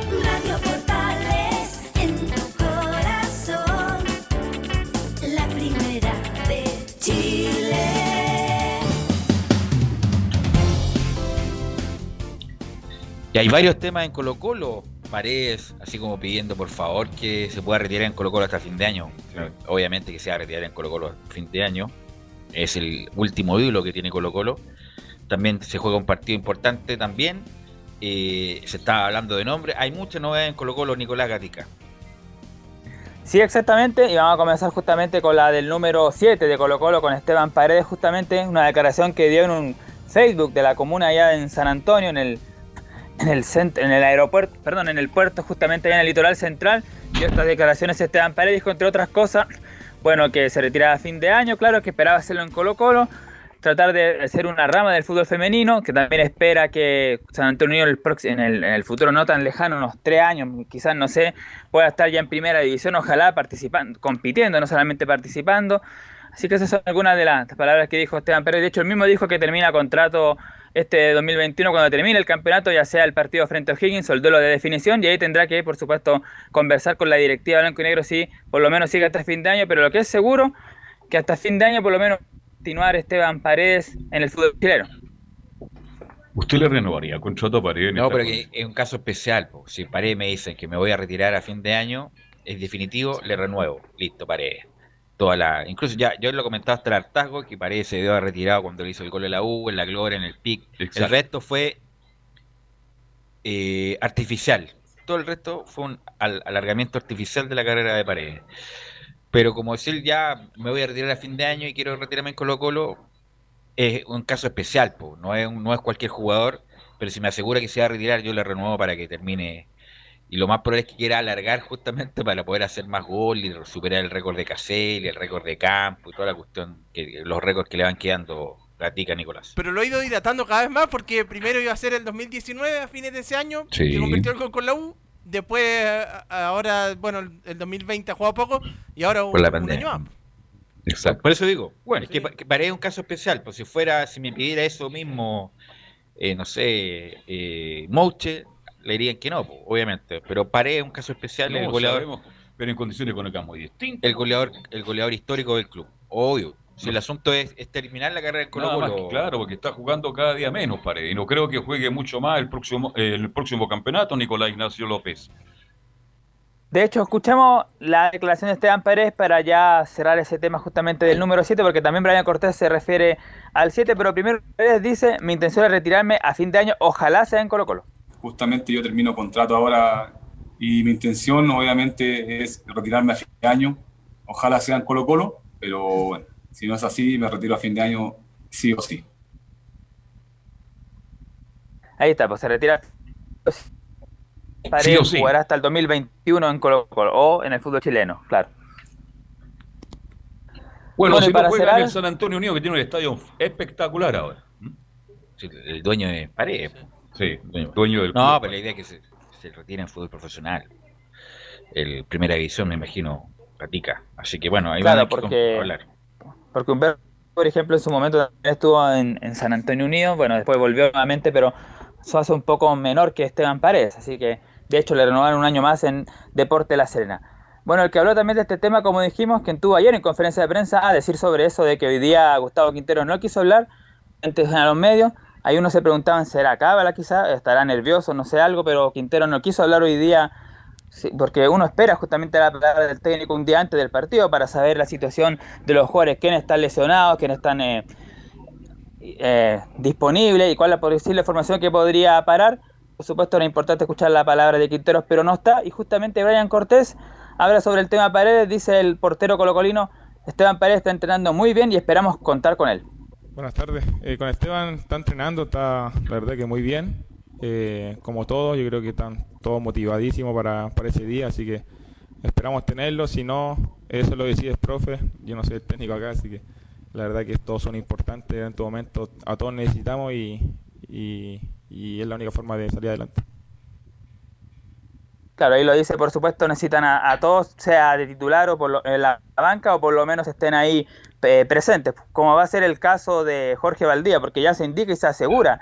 Speaker 5: Y hay varios temas en Colo Colo. Paredes, así como pidiendo por favor que se pueda retirar en Colo Colo hasta fin de año. Obviamente que se va a retirar en Colo Colo hasta fin de año. Es el último ídolo que tiene Colo Colo. También se juega un partido importante también. Eh, se está hablando de nombre. Hay muchas novedades en Colo Colo, Nicolás Gatica.
Speaker 3: Sí, exactamente, y vamos a comenzar justamente con la del número 7 de Colo Colo con Esteban Paredes, justamente una declaración que dio en un Facebook de la comuna allá en San Antonio, en el, en el, cent- en el aeropuerto, perdón, en el puerto justamente en el litoral central, dio estas declaraciones Esteban Paredes, dijo entre otras cosas, bueno, que se retiraba a fin de año, claro, que esperaba hacerlo en Colo Colo, tratar de ser una rama del fútbol femenino, que también espera que San Antonio en el futuro no tan lejano, unos tres años, quizás no sé, pueda estar ya en primera división, ojalá participando, compitiendo, no solamente participando. Así que esas son algunas de las palabras que dijo Esteban Pérez. De hecho, él mismo dijo que termina contrato este 2021 cuando termine el campeonato, ya sea el partido frente a Higgins o el duelo de definición, y ahí tendrá que, por supuesto, conversar con la directiva blanco y negro si por lo menos sigue hasta fin de año, pero lo que es seguro, que hasta fin de año por lo menos continuar Esteban Paredes en el fútbol chileno.
Speaker 2: ¿Usted le renovaría contrato a Paredes?
Speaker 5: No, pero que es un caso especial. po. Si Paredes me dicen que me voy a retirar a fin de año, es definitivo, le renuevo. Listo, Paredes. Toda la. Incluso ya, yo lo comentaba hasta el hartazgo, que parece haber retirado cuando le hizo el gol de la U, en la Gloria, en el PIC. El resto fue eh, artificial. Todo el resto fue un al- alargamiento artificial de la carrera de Paredes. Pero como decir ya me voy a retirar a fin de año y quiero retirarme en Colo Colo, es un caso especial, po. No, es, un- no es cualquier jugador, pero si me asegura que se va a retirar, yo le renuevo para que termine. Y lo más probable es que quiera alargar justamente para poder hacer más gol y superar el récord de Caselli, el récord de Campo y toda la cuestión, que los récords que le van quedando Gatica Nicolás.
Speaker 16: Pero lo he ido dilatando cada vez más porque primero iba a ser el 2019 a fines de ese año,
Speaker 5: Sí.
Speaker 16: que convirtió el gol con la U. Después, ahora, bueno, el- el 2020 ha jugado poco y ahora un,
Speaker 5: la
Speaker 16: un año más.
Speaker 5: Exacto. Por eso digo, bueno, es que, que Paredes es un caso especial, pues si fuera, si me pidiera eso mismo, eh, no sé, eh, Mouche, le dirían que no, obviamente, pero Paredes es un caso especial, el
Speaker 2: No,
Speaker 5: goleador,
Speaker 2: sabemos, pero en condiciones económicas muy distintas.
Speaker 5: el goleador, el goleador histórico del club, obvio. Si el asunto es, es terminar la carrera del Colo Colo,
Speaker 2: claro, porque está jugando cada día menos, Paredes. Y no creo que juegue mucho más el próximo, el próximo campeonato, Nicolás Ignacio López.
Speaker 3: De hecho, escuchamos la declaración de Esteban Pérez para ya cerrar ese tema justamente del número 7, porque también Brian Cortés se refiere al 7, pero primero Pérez dice, mi intención es retirarme a fin de año, ojalá sea en Colo Colo.
Speaker 20: Justamente yo termino contrato ahora y mi intención obviamente es retirarme a fin de año. Ojalá sea en Colo Colo, pero bueno, si no es así, me retiro a fin de año sí o sí.
Speaker 3: Ahí está, pues se retira.
Speaker 2: Sí o sí.
Speaker 3: jugará hasta el 2021 en Colo Colo o en el fútbol chileno, claro.
Speaker 2: Bueno,
Speaker 3: Bueno,
Speaker 2: si no
Speaker 3: para
Speaker 2: juega en
Speaker 3: cerrar-
Speaker 2: el San Antonio Unido, que tiene un estadio espectacular ahora.
Speaker 5: Sí, el dueño de Paredes. pues.
Speaker 2: Sí, dueño del
Speaker 5: No,
Speaker 2: club.
Speaker 5: pero la idea es que se, se retire en fútbol profesional. El primera división, me imagino, Gatica. Así que bueno, ahí
Speaker 3: Claro,
Speaker 5: van a
Speaker 3: porque-
Speaker 5: hablar.
Speaker 3: Porque Humberto, por ejemplo, en su momento también estuvo en, en San Antonio Unido, bueno, después volvió nuevamente, pero eso hace un poco menor que Esteban Paredes, así que de hecho le renovaron un año más en Deporte La Serena. Bueno, el que habló también de este tema, como dijimos, que estuvo ayer en conferencia de prensa a decir sobre eso, de que hoy día Gustavo Quintero no quiso hablar antes a los medios. Ahí uno se preguntaban, ¿será cábala quizá? ¿Estará nervioso? No sé algo, pero Quintero no quiso hablar hoy día porque uno espera justamente la palabra del técnico un día antes del partido para saber la situación de los jugadores, quiénes están lesionados, quiénes están eh, eh, disponibles y cuál es la posible formación que podría parar. Por supuesto, era importante escuchar la palabra de Quinteros, pero no está. Y justamente Brian Cortés habla sobre el tema Paredes, dice el portero colocolino, Esteban Paredes está entrenando muy bien y esperamos contar con él.
Speaker 21: Buenas tardes. Eh, con Esteban está entrenando, está la verdad que muy bien. Eh, como todos, yo creo que están todos motivadísimos para, para ese día, así que esperamos tenerlo. Si no, eso lo decides, profe. Yo no soy el técnico acá, así que la verdad que todos son importantes en este momento. A todos necesitamos y, y, y es la única forma de salir adelante.
Speaker 3: Claro, ahí lo dice, por supuesto, necesitan a, a todos, sea de titular o por lo- en la banca, o por lo menos estén ahí eh, presentes, como va a ser el caso de Jorge Valdía, porque ya se indica y se asegura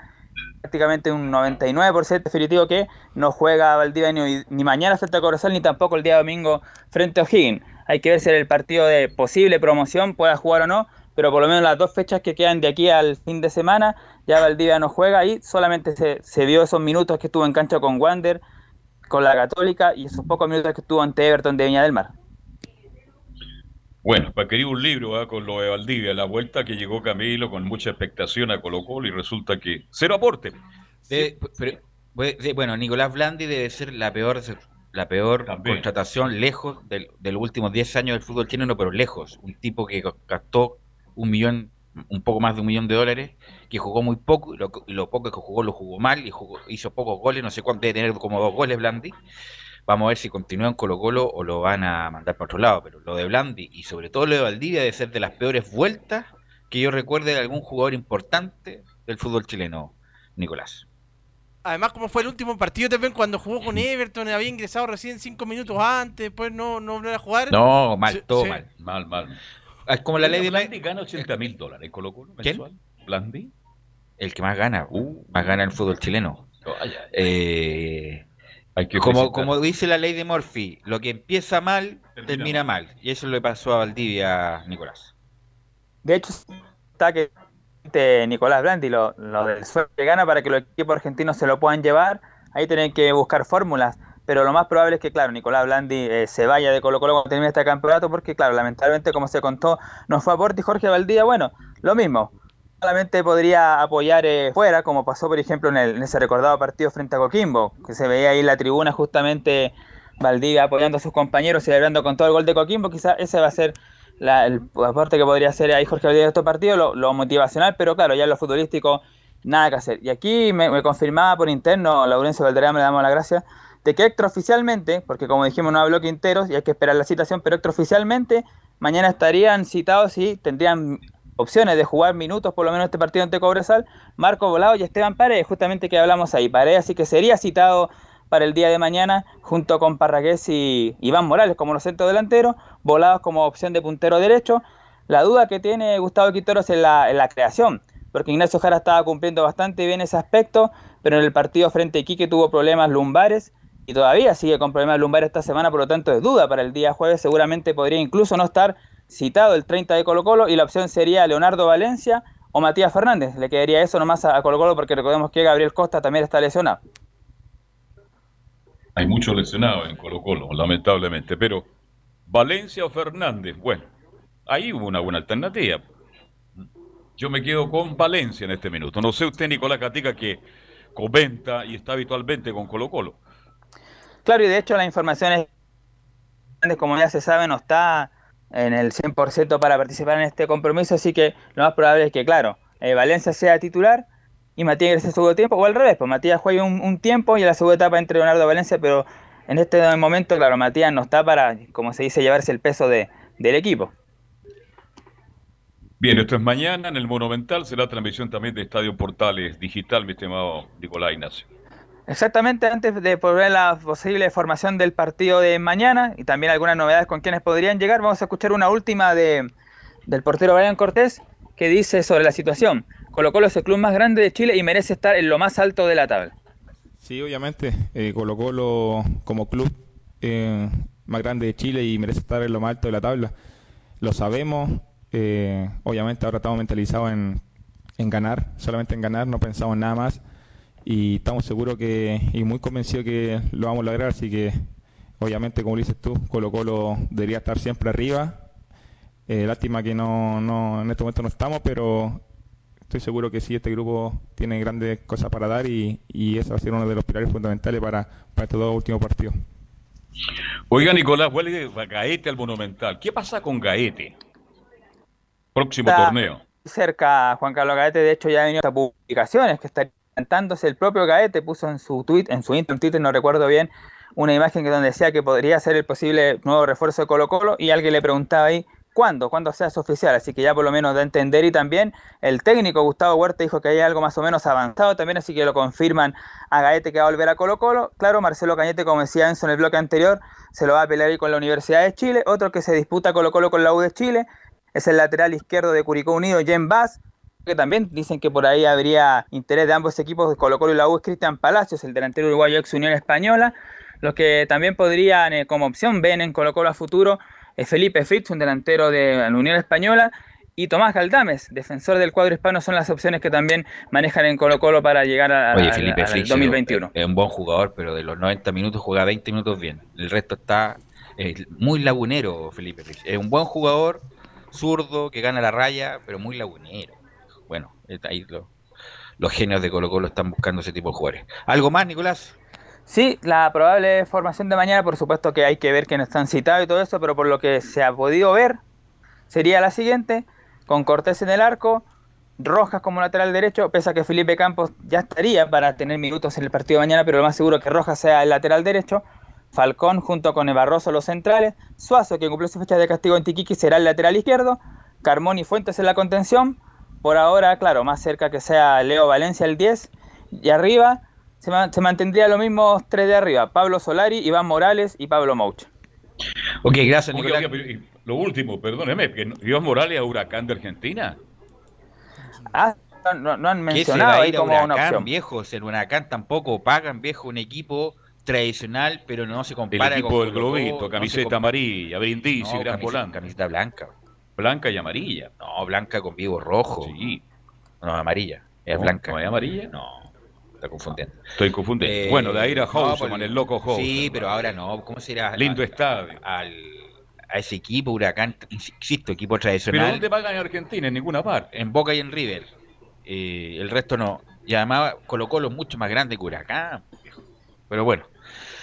Speaker 3: prácticamente un 99% definitivo que no juega Valdivia ni, ni mañana frente a Corozal, ni tampoco el día domingo frente a O'Higgins. Hay que ver si el partido de posible promoción pueda jugar o no, pero por lo menos las dos fechas que quedan de aquí al fin de semana, ya Valdivia no juega y solamente se, se vio esos minutos que estuvo en cancha con Wander, con la Católica y esos pocos minutos que estuvo ante Everton de Viña del Mar.
Speaker 2: Bueno, para querer un libro ¿ah? con lo de Valdivia, la vuelta que llegó Camilo con mucha expectación a Colo Colo y resulta que cero aporte.
Speaker 5: De- pero, de- bueno, Nicolás Blandi debe ser la peor la peor contratación lejos del- de los últimos 10 años del fútbol chileno, pero lejos. Un tipo que gastó un millón, un poco más de un millón de dólares, que jugó muy poco, y lo, lo poco que jugó lo jugó mal, y jugó- hizo pocos goles, no sé cuánto, debe tener como dos goles Blandi. Vamos a ver si continúa en Colo Colo o lo van a mandar para otro lado, pero lo de Blandi y sobre todo lo de Valdivia debe ser de las peores vueltas que yo recuerde de algún jugador importante del fútbol chileno, Nicolás.
Speaker 16: Además, como fue el último partido también cuando jugó con Everton, había ingresado recién cinco minutos antes, después no, no volvió a jugar.
Speaker 5: No, mal,
Speaker 16: Sí,
Speaker 5: todo
Speaker 16: sí.
Speaker 5: mal.
Speaker 2: Mal, mal.
Speaker 5: Es como la ley de
Speaker 2: Blandi gana 80 mil dólares en Colo Colo
Speaker 5: ¿Quién?
Speaker 2: mensual. Blandi.
Speaker 5: El que más gana, uh, más gana el fútbol chileno. Eh,
Speaker 2: que
Speaker 5: como, como dice la ley de Murphy, lo que empieza mal,
Speaker 2: Termina
Speaker 5: termina, mal. Y eso le pasó a Valdivia, Nicolás.
Speaker 3: De hecho, está que este Nicolás Blandi lo, lo del sueldo que gana para que los equipos argentinos se lo puedan llevar. Ahí tienen que buscar fórmulas. pero lo más probable es que, claro, Nicolás Blandi eh, se vaya de Colo Colo cuando termine este campeonato, porque, claro, lamentablemente, como se contó, no fue aporte y Jorge Valdía, bueno, lo mismo, solamente podría apoyar eh, fuera, como pasó, por ejemplo, en, ese recordado partido frente a Coquimbo, que se veía ahí en la tribuna justamente Valdivia apoyando a sus compañeros, celebrando con todo el gol de Coquimbo, quizás ese va a ser el aporte que podría hacer ahí Jorge Valdivia de estos partidos, lo, motivacional, pero claro, ya en lo futbolístico, nada que hacer. Y aquí me, me confirmaba por interno, Laurencio Valderrama, le damos la gracia, de que extraoficialmente, porque como dijimos no habló Quinteros y hay que esperar la citación, pero extraoficialmente mañana estarían citados y tendrían opciones de jugar minutos por lo menos este partido ante Cobresal, Marco Volado y Esteban Paredes, justamente que hablamos ahí. Paredes así que sería citado para el día de mañana junto con Parragués y Iván Morales como los centros delanteros, Volados como opción de puntero derecho. La duda que tiene Gustavo Quinteros es la, la creación, porque Ignacio Jara estaba cumpliendo bastante bien ese aspecto, pero en el partido frente a Iquique tuvo problemas lumbares y todavía sigue con problemas lumbares esta semana, por lo tanto es duda para el día jueves, seguramente podría incluso no estar citado el 30 de Colo Colo y la opción sería Leonardo Valencia o Matías Fernández, le quedaría eso nomás a, a Colo Colo porque recordemos que Gabriel Costa también está lesionado.
Speaker 2: Hay muchos lesionados en Colo Colo, lamentablemente, pero Valencia o Fernández, bueno, ahí hubo una buena alternativa. Yo me quedo con Valencia en este minuto. No sé usted, Nicolás Catica, que comenta y está habitualmente con Colo Colo.
Speaker 3: Claro, y de hecho la información es, como ya se sabe, no está en el 100% para participar en este compromiso, así que lo más probable es que, claro, eh, Valencia sea titular y Matías ingrese en segundo tiempo, o al revés, pues Matías juegue un, un tiempo y en la segunda etapa entre Leonardo Valencia, pero en este momento, claro, Matías no está para, como se dice, llevarse el peso de, del equipo.
Speaker 2: Bien, esto es mañana en el Monumental, será transmisión también de Estadio Portales Digital, mi estimado Nicolás Ignacio.
Speaker 3: Exactamente, antes de poner la posible formación del partido de mañana y también algunas novedades con quienes podrían llegar, vamos a escuchar una última de, del portero Brian Cortés que dice sobre la situación. Colo Colo es el club más grande de Chile y merece estar en lo más alto de la tabla.
Speaker 21: Sí, obviamente, eh, Colo como club eh, más grande de Chile y merece estar en lo más alto de la tabla. Lo sabemos, eh, obviamente ahora estamos mentalizados en, en ganar, solamente en ganar, no pensamos en nada más y estamos seguros que y muy convencidos que lo vamos a lograr, así que obviamente como dices tú, Colo Colo debería estar siempre arriba. Eh, lástima que no, no en este momento no estamos, pero estoy seguro que sí, este grupo tiene grandes cosas para dar y, y ese va a ser uno de los pilares fundamentales para, para estos dos últimos partidos.
Speaker 2: Oiga, Nicolás, vuelve Gaete al Monumental. ¿Qué pasa con Gaete? Próximo
Speaker 3: Está
Speaker 2: torneo.
Speaker 3: Cerca Juan Carlos Gaete, de hecho ya ha venido hasta publicaciones que está el propio Gaete, puso en su tweet, en su Twitter, no recuerdo bien, una imagen que donde decía que podría ser el posible nuevo refuerzo de Colo Colo y alguien le preguntaba ahí cuándo, cuándo sea eso oficial, así que ya por lo menos a entender y también el técnico Gustavo Huerta dijo que hay algo más o menos avanzado también, así que lo confirman a Gaete que va a volver a Colo Colo, claro, Marcelo Cañete, como decía Enzo en el bloque anterior, se lo va a pelear ahí con la Universidad de Chile, otro que se disputa Colo Colo con la U de Chile, es el lateral izquierdo de Curicó Unido, Jen Bass, que también dicen que por ahí habría interés de ambos equipos, de Colo Colo y la U, es Cristian Palacios, el delantero uruguayo ex Unión Española. Los que también podrían, eh, como opción, ven en Colo Colo a futuro, es Felipe Fritz, un delantero de la Unión Española, y Tomás Galdames, defensor del cuadro hispano, son las opciones que también manejan en Colo Colo para llegar a,
Speaker 5: Oye,
Speaker 3: a-
Speaker 5: Felipe
Speaker 3: al
Speaker 5: Fritz
Speaker 3: 2021.
Speaker 5: es un buen jugador, pero de los 90 minutos juega 20 minutos bien. El resto está eh, muy lagunero, Felipe Fritz. Es un buen jugador, zurdo, que gana la raya, pero muy lagunero. Bueno, ahí lo- los genios de Colo Colo están buscando ese tipo de jugadores. ¿Algo más, Nicolás?
Speaker 3: Sí, la probable formación de mañana, por supuesto que hay que ver quiénes están citados y todo eso, pero por lo que se ha podido ver, sería la siguiente, con Cortés en el arco, Rojas como lateral derecho, pese a que Felipe Campos ya estaría para tener minutos en el partido de mañana, pero lo más seguro es que Rojas sea el lateral derecho, Falcón junto con Evarroso los centrales, Suazo que cumplió su fecha de castigo en Tiquiqui será el lateral izquierdo, Carmón y Fuentes en la contención, por ahora, claro, más cerca que sea Leo Valencia el 10, y arriba se, ma- se mantendría los mismos tres de arriba, Pablo Solari, Iván Morales y Pablo Mouch.
Speaker 5: Ok, gracias, Nicolás.
Speaker 2: oiga, lo último, perdóneme, que Iván Morales a Huracán de Argentina.
Speaker 3: Ah, no, no- han
Speaker 5: ¿Qué se va
Speaker 3: mencionado ahí como una
Speaker 5: Huracán,
Speaker 3: opción.
Speaker 5: viejos? En Huracán tampoco pagan, viejo, un equipo tradicional, pero no se
Speaker 2: El
Speaker 5: compara
Speaker 2: equipo
Speaker 5: con
Speaker 2: del Globito,
Speaker 5: no
Speaker 2: camiseta amarilla, brindisi,
Speaker 5: No,
Speaker 2: gran
Speaker 5: camiseta-
Speaker 2: volante.
Speaker 5: Camiseta blanca.
Speaker 2: Blanca y amarilla.
Speaker 5: No, blanca con vivo rojo.
Speaker 2: Sí.
Speaker 5: No, amarilla. Es
Speaker 2: No,
Speaker 5: blanca.
Speaker 2: ¿no es amarilla?
Speaker 5: No. está confundiendo.
Speaker 2: Estoy confundido.
Speaker 5: Eh,
Speaker 2: bueno, de ir a
Speaker 5: no,
Speaker 2: Houseman,
Speaker 5: pues,
Speaker 2: el loco Houseman.
Speaker 5: Sí, pero ahora no. ¿Cómo será?
Speaker 2: Lindo estadio.
Speaker 5: Al, a ese equipo, Huracán, insisto, equipo
Speaker 2: Pero
Speaker 5: tradicional.
Speaker 2: ¿dónde pagan en Argentina? En ninguna parte.
Speaker 5: En Boca y en River. Eh, el resto no. Y además Colo Colo es mucho más grande que Huracán. Pero bueno.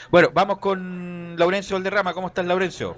Speaker 5: Bueno, vamos con Laurencio Valderrama. ¿Cómo estás, Laurencio?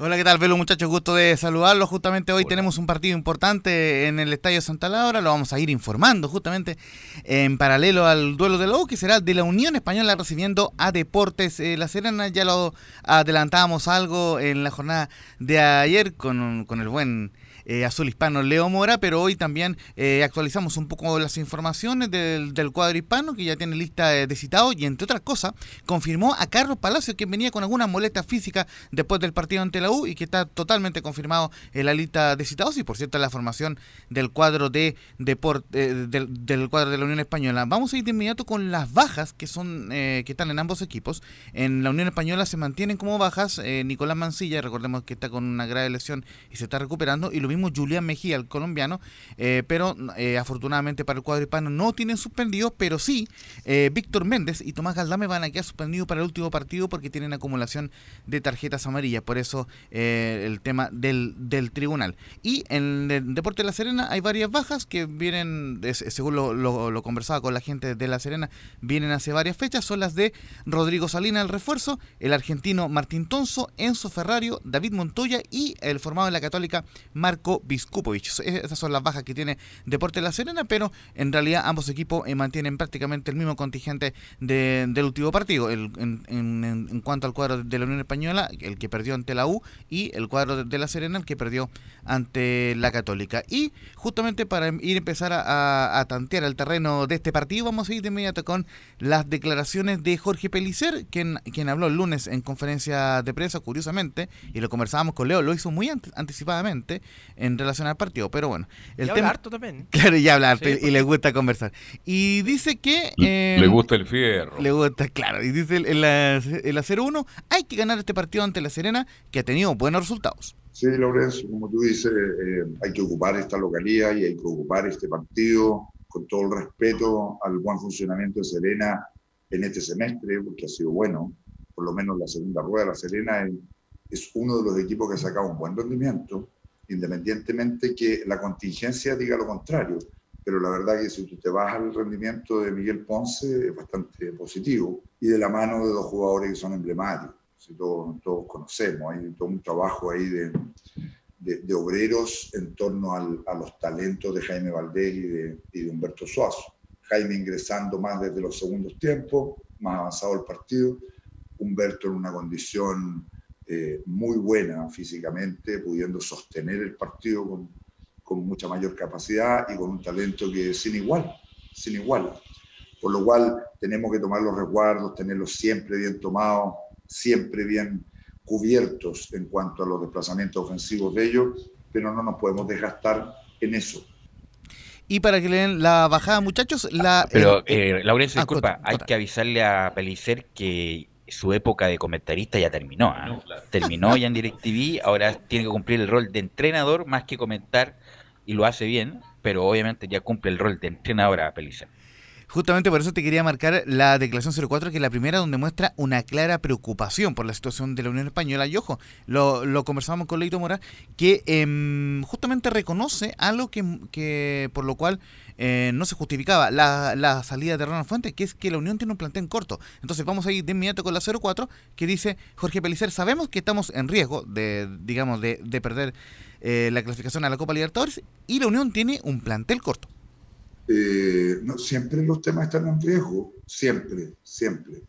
Speaker 7: Hola, ¿qué tal, Velo, muchachos? Gusto de saludarlos. Justamente hoy tenemos un partido importante en el Estadio Santa Laura. Lo vamos a ir informando justamente en paralelo al duelo de la U, que será de la Unión Española recibiendo a Deportes eh, La Serena. Ya lo adelantábamos algo en la jornada de ayer con, con el buen eh, azul hispano Leo Mora, pero hoy también eh, actualizamos un poco las informaciones del, del cuadro hispano, que ya tiene lista de, de citados, y entre otras cosas, confirmó a Carlos Palacio, que venía con alguna molestia física después del partido ante la U, y que está totalmente confirmado en la lista de citados, y por cierto, la formación del cuadro de eh, del, del cuadro de la Unión Española. Vamos a ir de inmediato con las bajas que son eh, que están en ambos equipos. En la Unión Española se mantienen como bajas Nicolás Mancilla, recordemos que está con una grave lesión y se está recuperando, y lo mismo Julián Mejía, el colombiano, eh, pero eh, afortunadamente para el cuadro hispano no tienen suspendidos, pero sí eh, Víctor Méndez y Tomás Galdame van a quedar suspendidos para el último partido porque tienen acumulación de tarjetas amarillas, por eso el tema del, del tribunal. Y en el Deporte de La Serena hay varias bajas que vienen, según lo, lo- lo conversaba con la gente de La Serena, vienen hace varias fechas, son las de Rodrigo Salina, el refuerzo, el argentino Martín Tonso, Enzo Ferrario, David Montoya y el formado en la Católica Marco Viscupovich. Esas son las bajas que tiene Deporte La Serena, pero en realidad ambos equipos eh, mantienen prácticamente el mismo contingente de- del último partido. El- en, cuanto al cuadro de la Unión Española, el que perdió ante la U, y el cuadro de, La Serena, el que perdió ante la Católica. Y justamente para ir a empezar a, tantear el terreno de este partido, vamos a ir de inmediato con las declaraciones de Jorge Pelicer, quien, habló el lunes en conferencia de prensa, curiosamente, y lo conversábamos con Leo, lo hizo muy anticipadamente en relación al partido, pero bueno.
Speaker 16: Y habla harto también.
Speaker 7: Claro, ya habla harto
Speaker 16: Sí,
Speaker 7: y
Speaker 16: porque-
Speaker 7: le gusta conversar. Y dice que... eh,
Speaker 2: Le gusta el fierro.
Speaker 7: le gusta, claro. Y dice el, el, el 0-1, hay que ganar este partido ante la Serena, que ha tenido buenos resultados.
Speaker 22: Sí, Lorenzo, como tú dices, eh, hay que ocupar esta localidad y hay que ocupar este partido con todo el respeto al buen funcionamiento de Serena en este semestre, porque ha sido bueno, por lo menos la segunda rueda de la Serena es, es uno de los equipos que ha sacado un buen rendimiento, independientemente que la contingencia diga lo contrario. Pero la verdad que si tú te vas al rendimiento de Miguel Ponce es bastante positivo y de la mano de dos jugadores que son emblemáticos. Todos, todos conocemos, hay todo un trabajo ahí de, de, de obreros en torno al- a los talentos de Jaime Valdés y de, y de Humberto Suazo. Jaime ingresando más desde los segundos tiempos, más avanzado el partido. Humberto en una condición eh, muy buena físicamente, pudiendo sostener el partido con, con mucha mayor capacidad y con un talento que es sin igual, sin igual. Por lo cual tenemos que tomar los resguardos, tenerlos siempre bien tomados, siempre bien cubiertos en cuanto a los desplazamientos ofensivos de ellos, pero no nos podemos desgastar en eso.
Speaker 7: Y para que le den la bajada, muchachos, la...
Speaker 5: Pero,
Speaker 7: el-
Speaker 5: eh, Laurencio,
Speaker 7: ah,
Speaker 5: disculpa,
Speaker 7: contra-
Speaker 5: hay que avisarle a Pelicer que su época de comentarista ya terminó. ¿ah? Terminó ya en DirecTV, ahora tiene que cumplir el rol de entrenador más que comentar, y lo hace bien, pero obviamente ya cumple el rol de entrenador a.
Speaker 7: Justamente por eso te quería marcar la declaración 04, que es la primera donde muestra una clara preocupación por la situación de la Unión Española. Y ojo, lo, lo conversamos con Leito Mora, que em, justamente reconoce algo que, que por lo cual eh, no se justificaba la, la salida de Ronald Fuentes, que es que la Unión tiene un plantel corto. Entonces vamos a ir de inmediato con la 04, que dice Jorge Pelicer, sabemos que estamos en riesgo de, digamos, de, de perder eh, la clasificación a la Copa Libertadores y la Unión tiene un plantel corto.
Speaker 22: Eh, no, siempre los temas están en riesgo, siempre, siempre.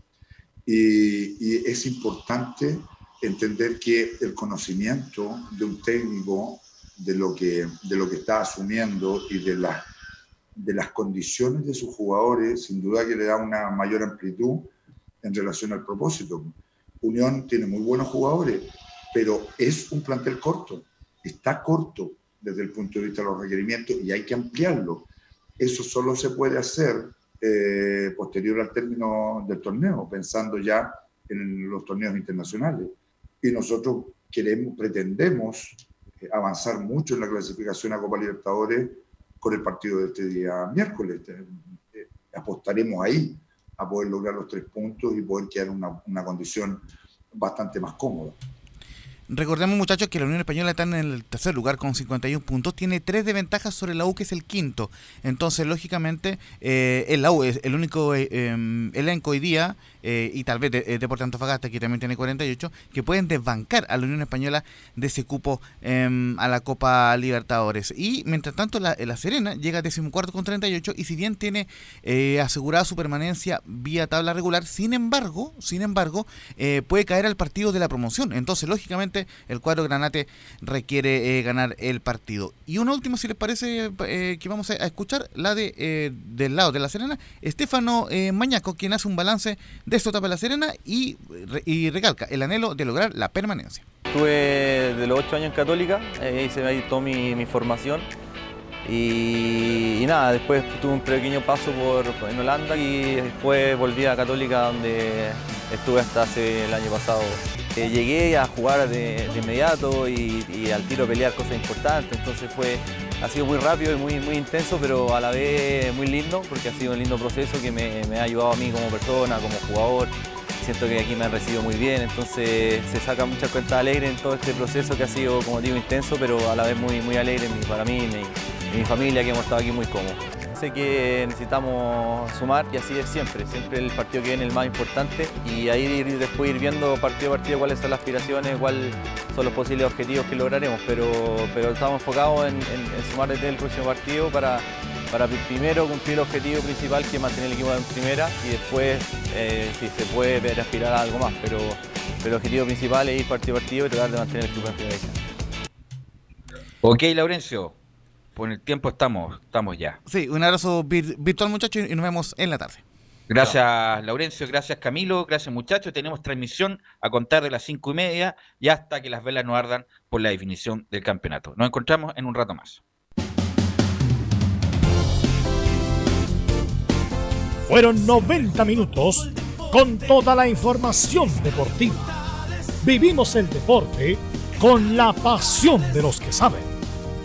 Speaker 22: Y, y es importante entender que el conocimiento de un técnico de lo que, de lo que está asumiendo y de, las de las condiciones de sus jugadores, sin duda que le da una mayor amplitud en relación al propósito. Unión tiene muy buenos jugadores, pero es un plantel corto, está corto desde el punto de vista de los requerimientos y hay que ampliarlo. Eso solo se puede hacer eh, posterior al término del torneo, pensando ya en los torneos internacionales. Y nosotros queremos, pretendemos eh, avanzar mucho en la clasificación a Copa Libertadores con el partido de este día miércoles. Eh, apostaremos ahí a poder lograr los tres puntos y poder quedar en una, una condición bastante más cómoda.
Speaker 7: Recordemos muchachos que la Unión Española está en el tercer lugar con 51 puntos, tiene tres de ventaja sobre la U que es el quinto. Entonces, lógicamente, eh, el la U es el único eh, em, elenco hoy día, eh, y tal vez de, eh, Deportes Antofagasta, que también tiene 48, que pueden desbancar a la Unión Española de ese cupo em, a la Copa Libertadores. Y mientras tanto, la, la Serena llega a decimocuarto con 38, y si bien tiene eh, asegurada su permanencia vía tabla regular, sin embargo, sin embargo, eh, puede caer al partido de la promoción. Entonces, lógicamente, el cuadro Granate requiere eh, ganar el partido. Y una última, si les parece, eh, que vamos a, a escuchar, la de eh, del lado de La Serena, Estefano eh, Mañaco, quien hace un balance de de La Serena y, y recalca el anhelo de lograr la permanencia.
Speaker 23: Estuve de los 8 años en Católica, eh, hice ahí toda mi, mi formación y, nada, después tuve un pequeño paso por, en Holanda y después volví a Católica donde estuve hasta hace el año pasado. Eh, llegué a jugar de, de inmediato y al tiro pelear cosas importantes, entonces fue, ha sido muy rápido y muy, muy intenso, pero a la vez muy lindo porque ha sido un lindo proceso que me, ha ayudado a mí como persona, como jugador siento que aquí me han recibido muy bien, entonces se sacan muchas cuentas alegres en todo este proceso que ha sido, como digo, intenso, pero a la vez muy, muy alegre para mí y mi, y mi familia que hemos estado aquí muy cómodos. Sé que necesitamos sumar y así es siempre, siempre el partido que viene el más importante y ahí ir- después ir viendo partido a partido cuáles son las aspiraciones, cuáles son los posibles objetivos que lograremos, pero, pero estamos enfocados en, sumar desde el próximo partido para, para pri- primero cumplir el objetivo principal que es mantener el equipo en primera y después eh, si se puede ver aspirar a algo más, pero, pero el objetivo principal es ir partido a partido y tratar de mantener el equipo en primera.
Speaker 5: Ok, Laurencio, por el tiempo estamos, estamos ya.
Speaker 7: Sí, un abrazo vir- virtual muchachos y nos vemos en la tarde.
Speaker 5: Gracias, Laurencio, gracias, Camilo, gracias, muchachos. Tenemos transmisión a contar de las cinco y media y hasta que las velas no ardan por la definición del campeonato. Nos encontramos en un rato más.
Speaker 1: Fueron 90 minutos con toda la información deportiva. Vivimos el deporte con la pasión de los que saben.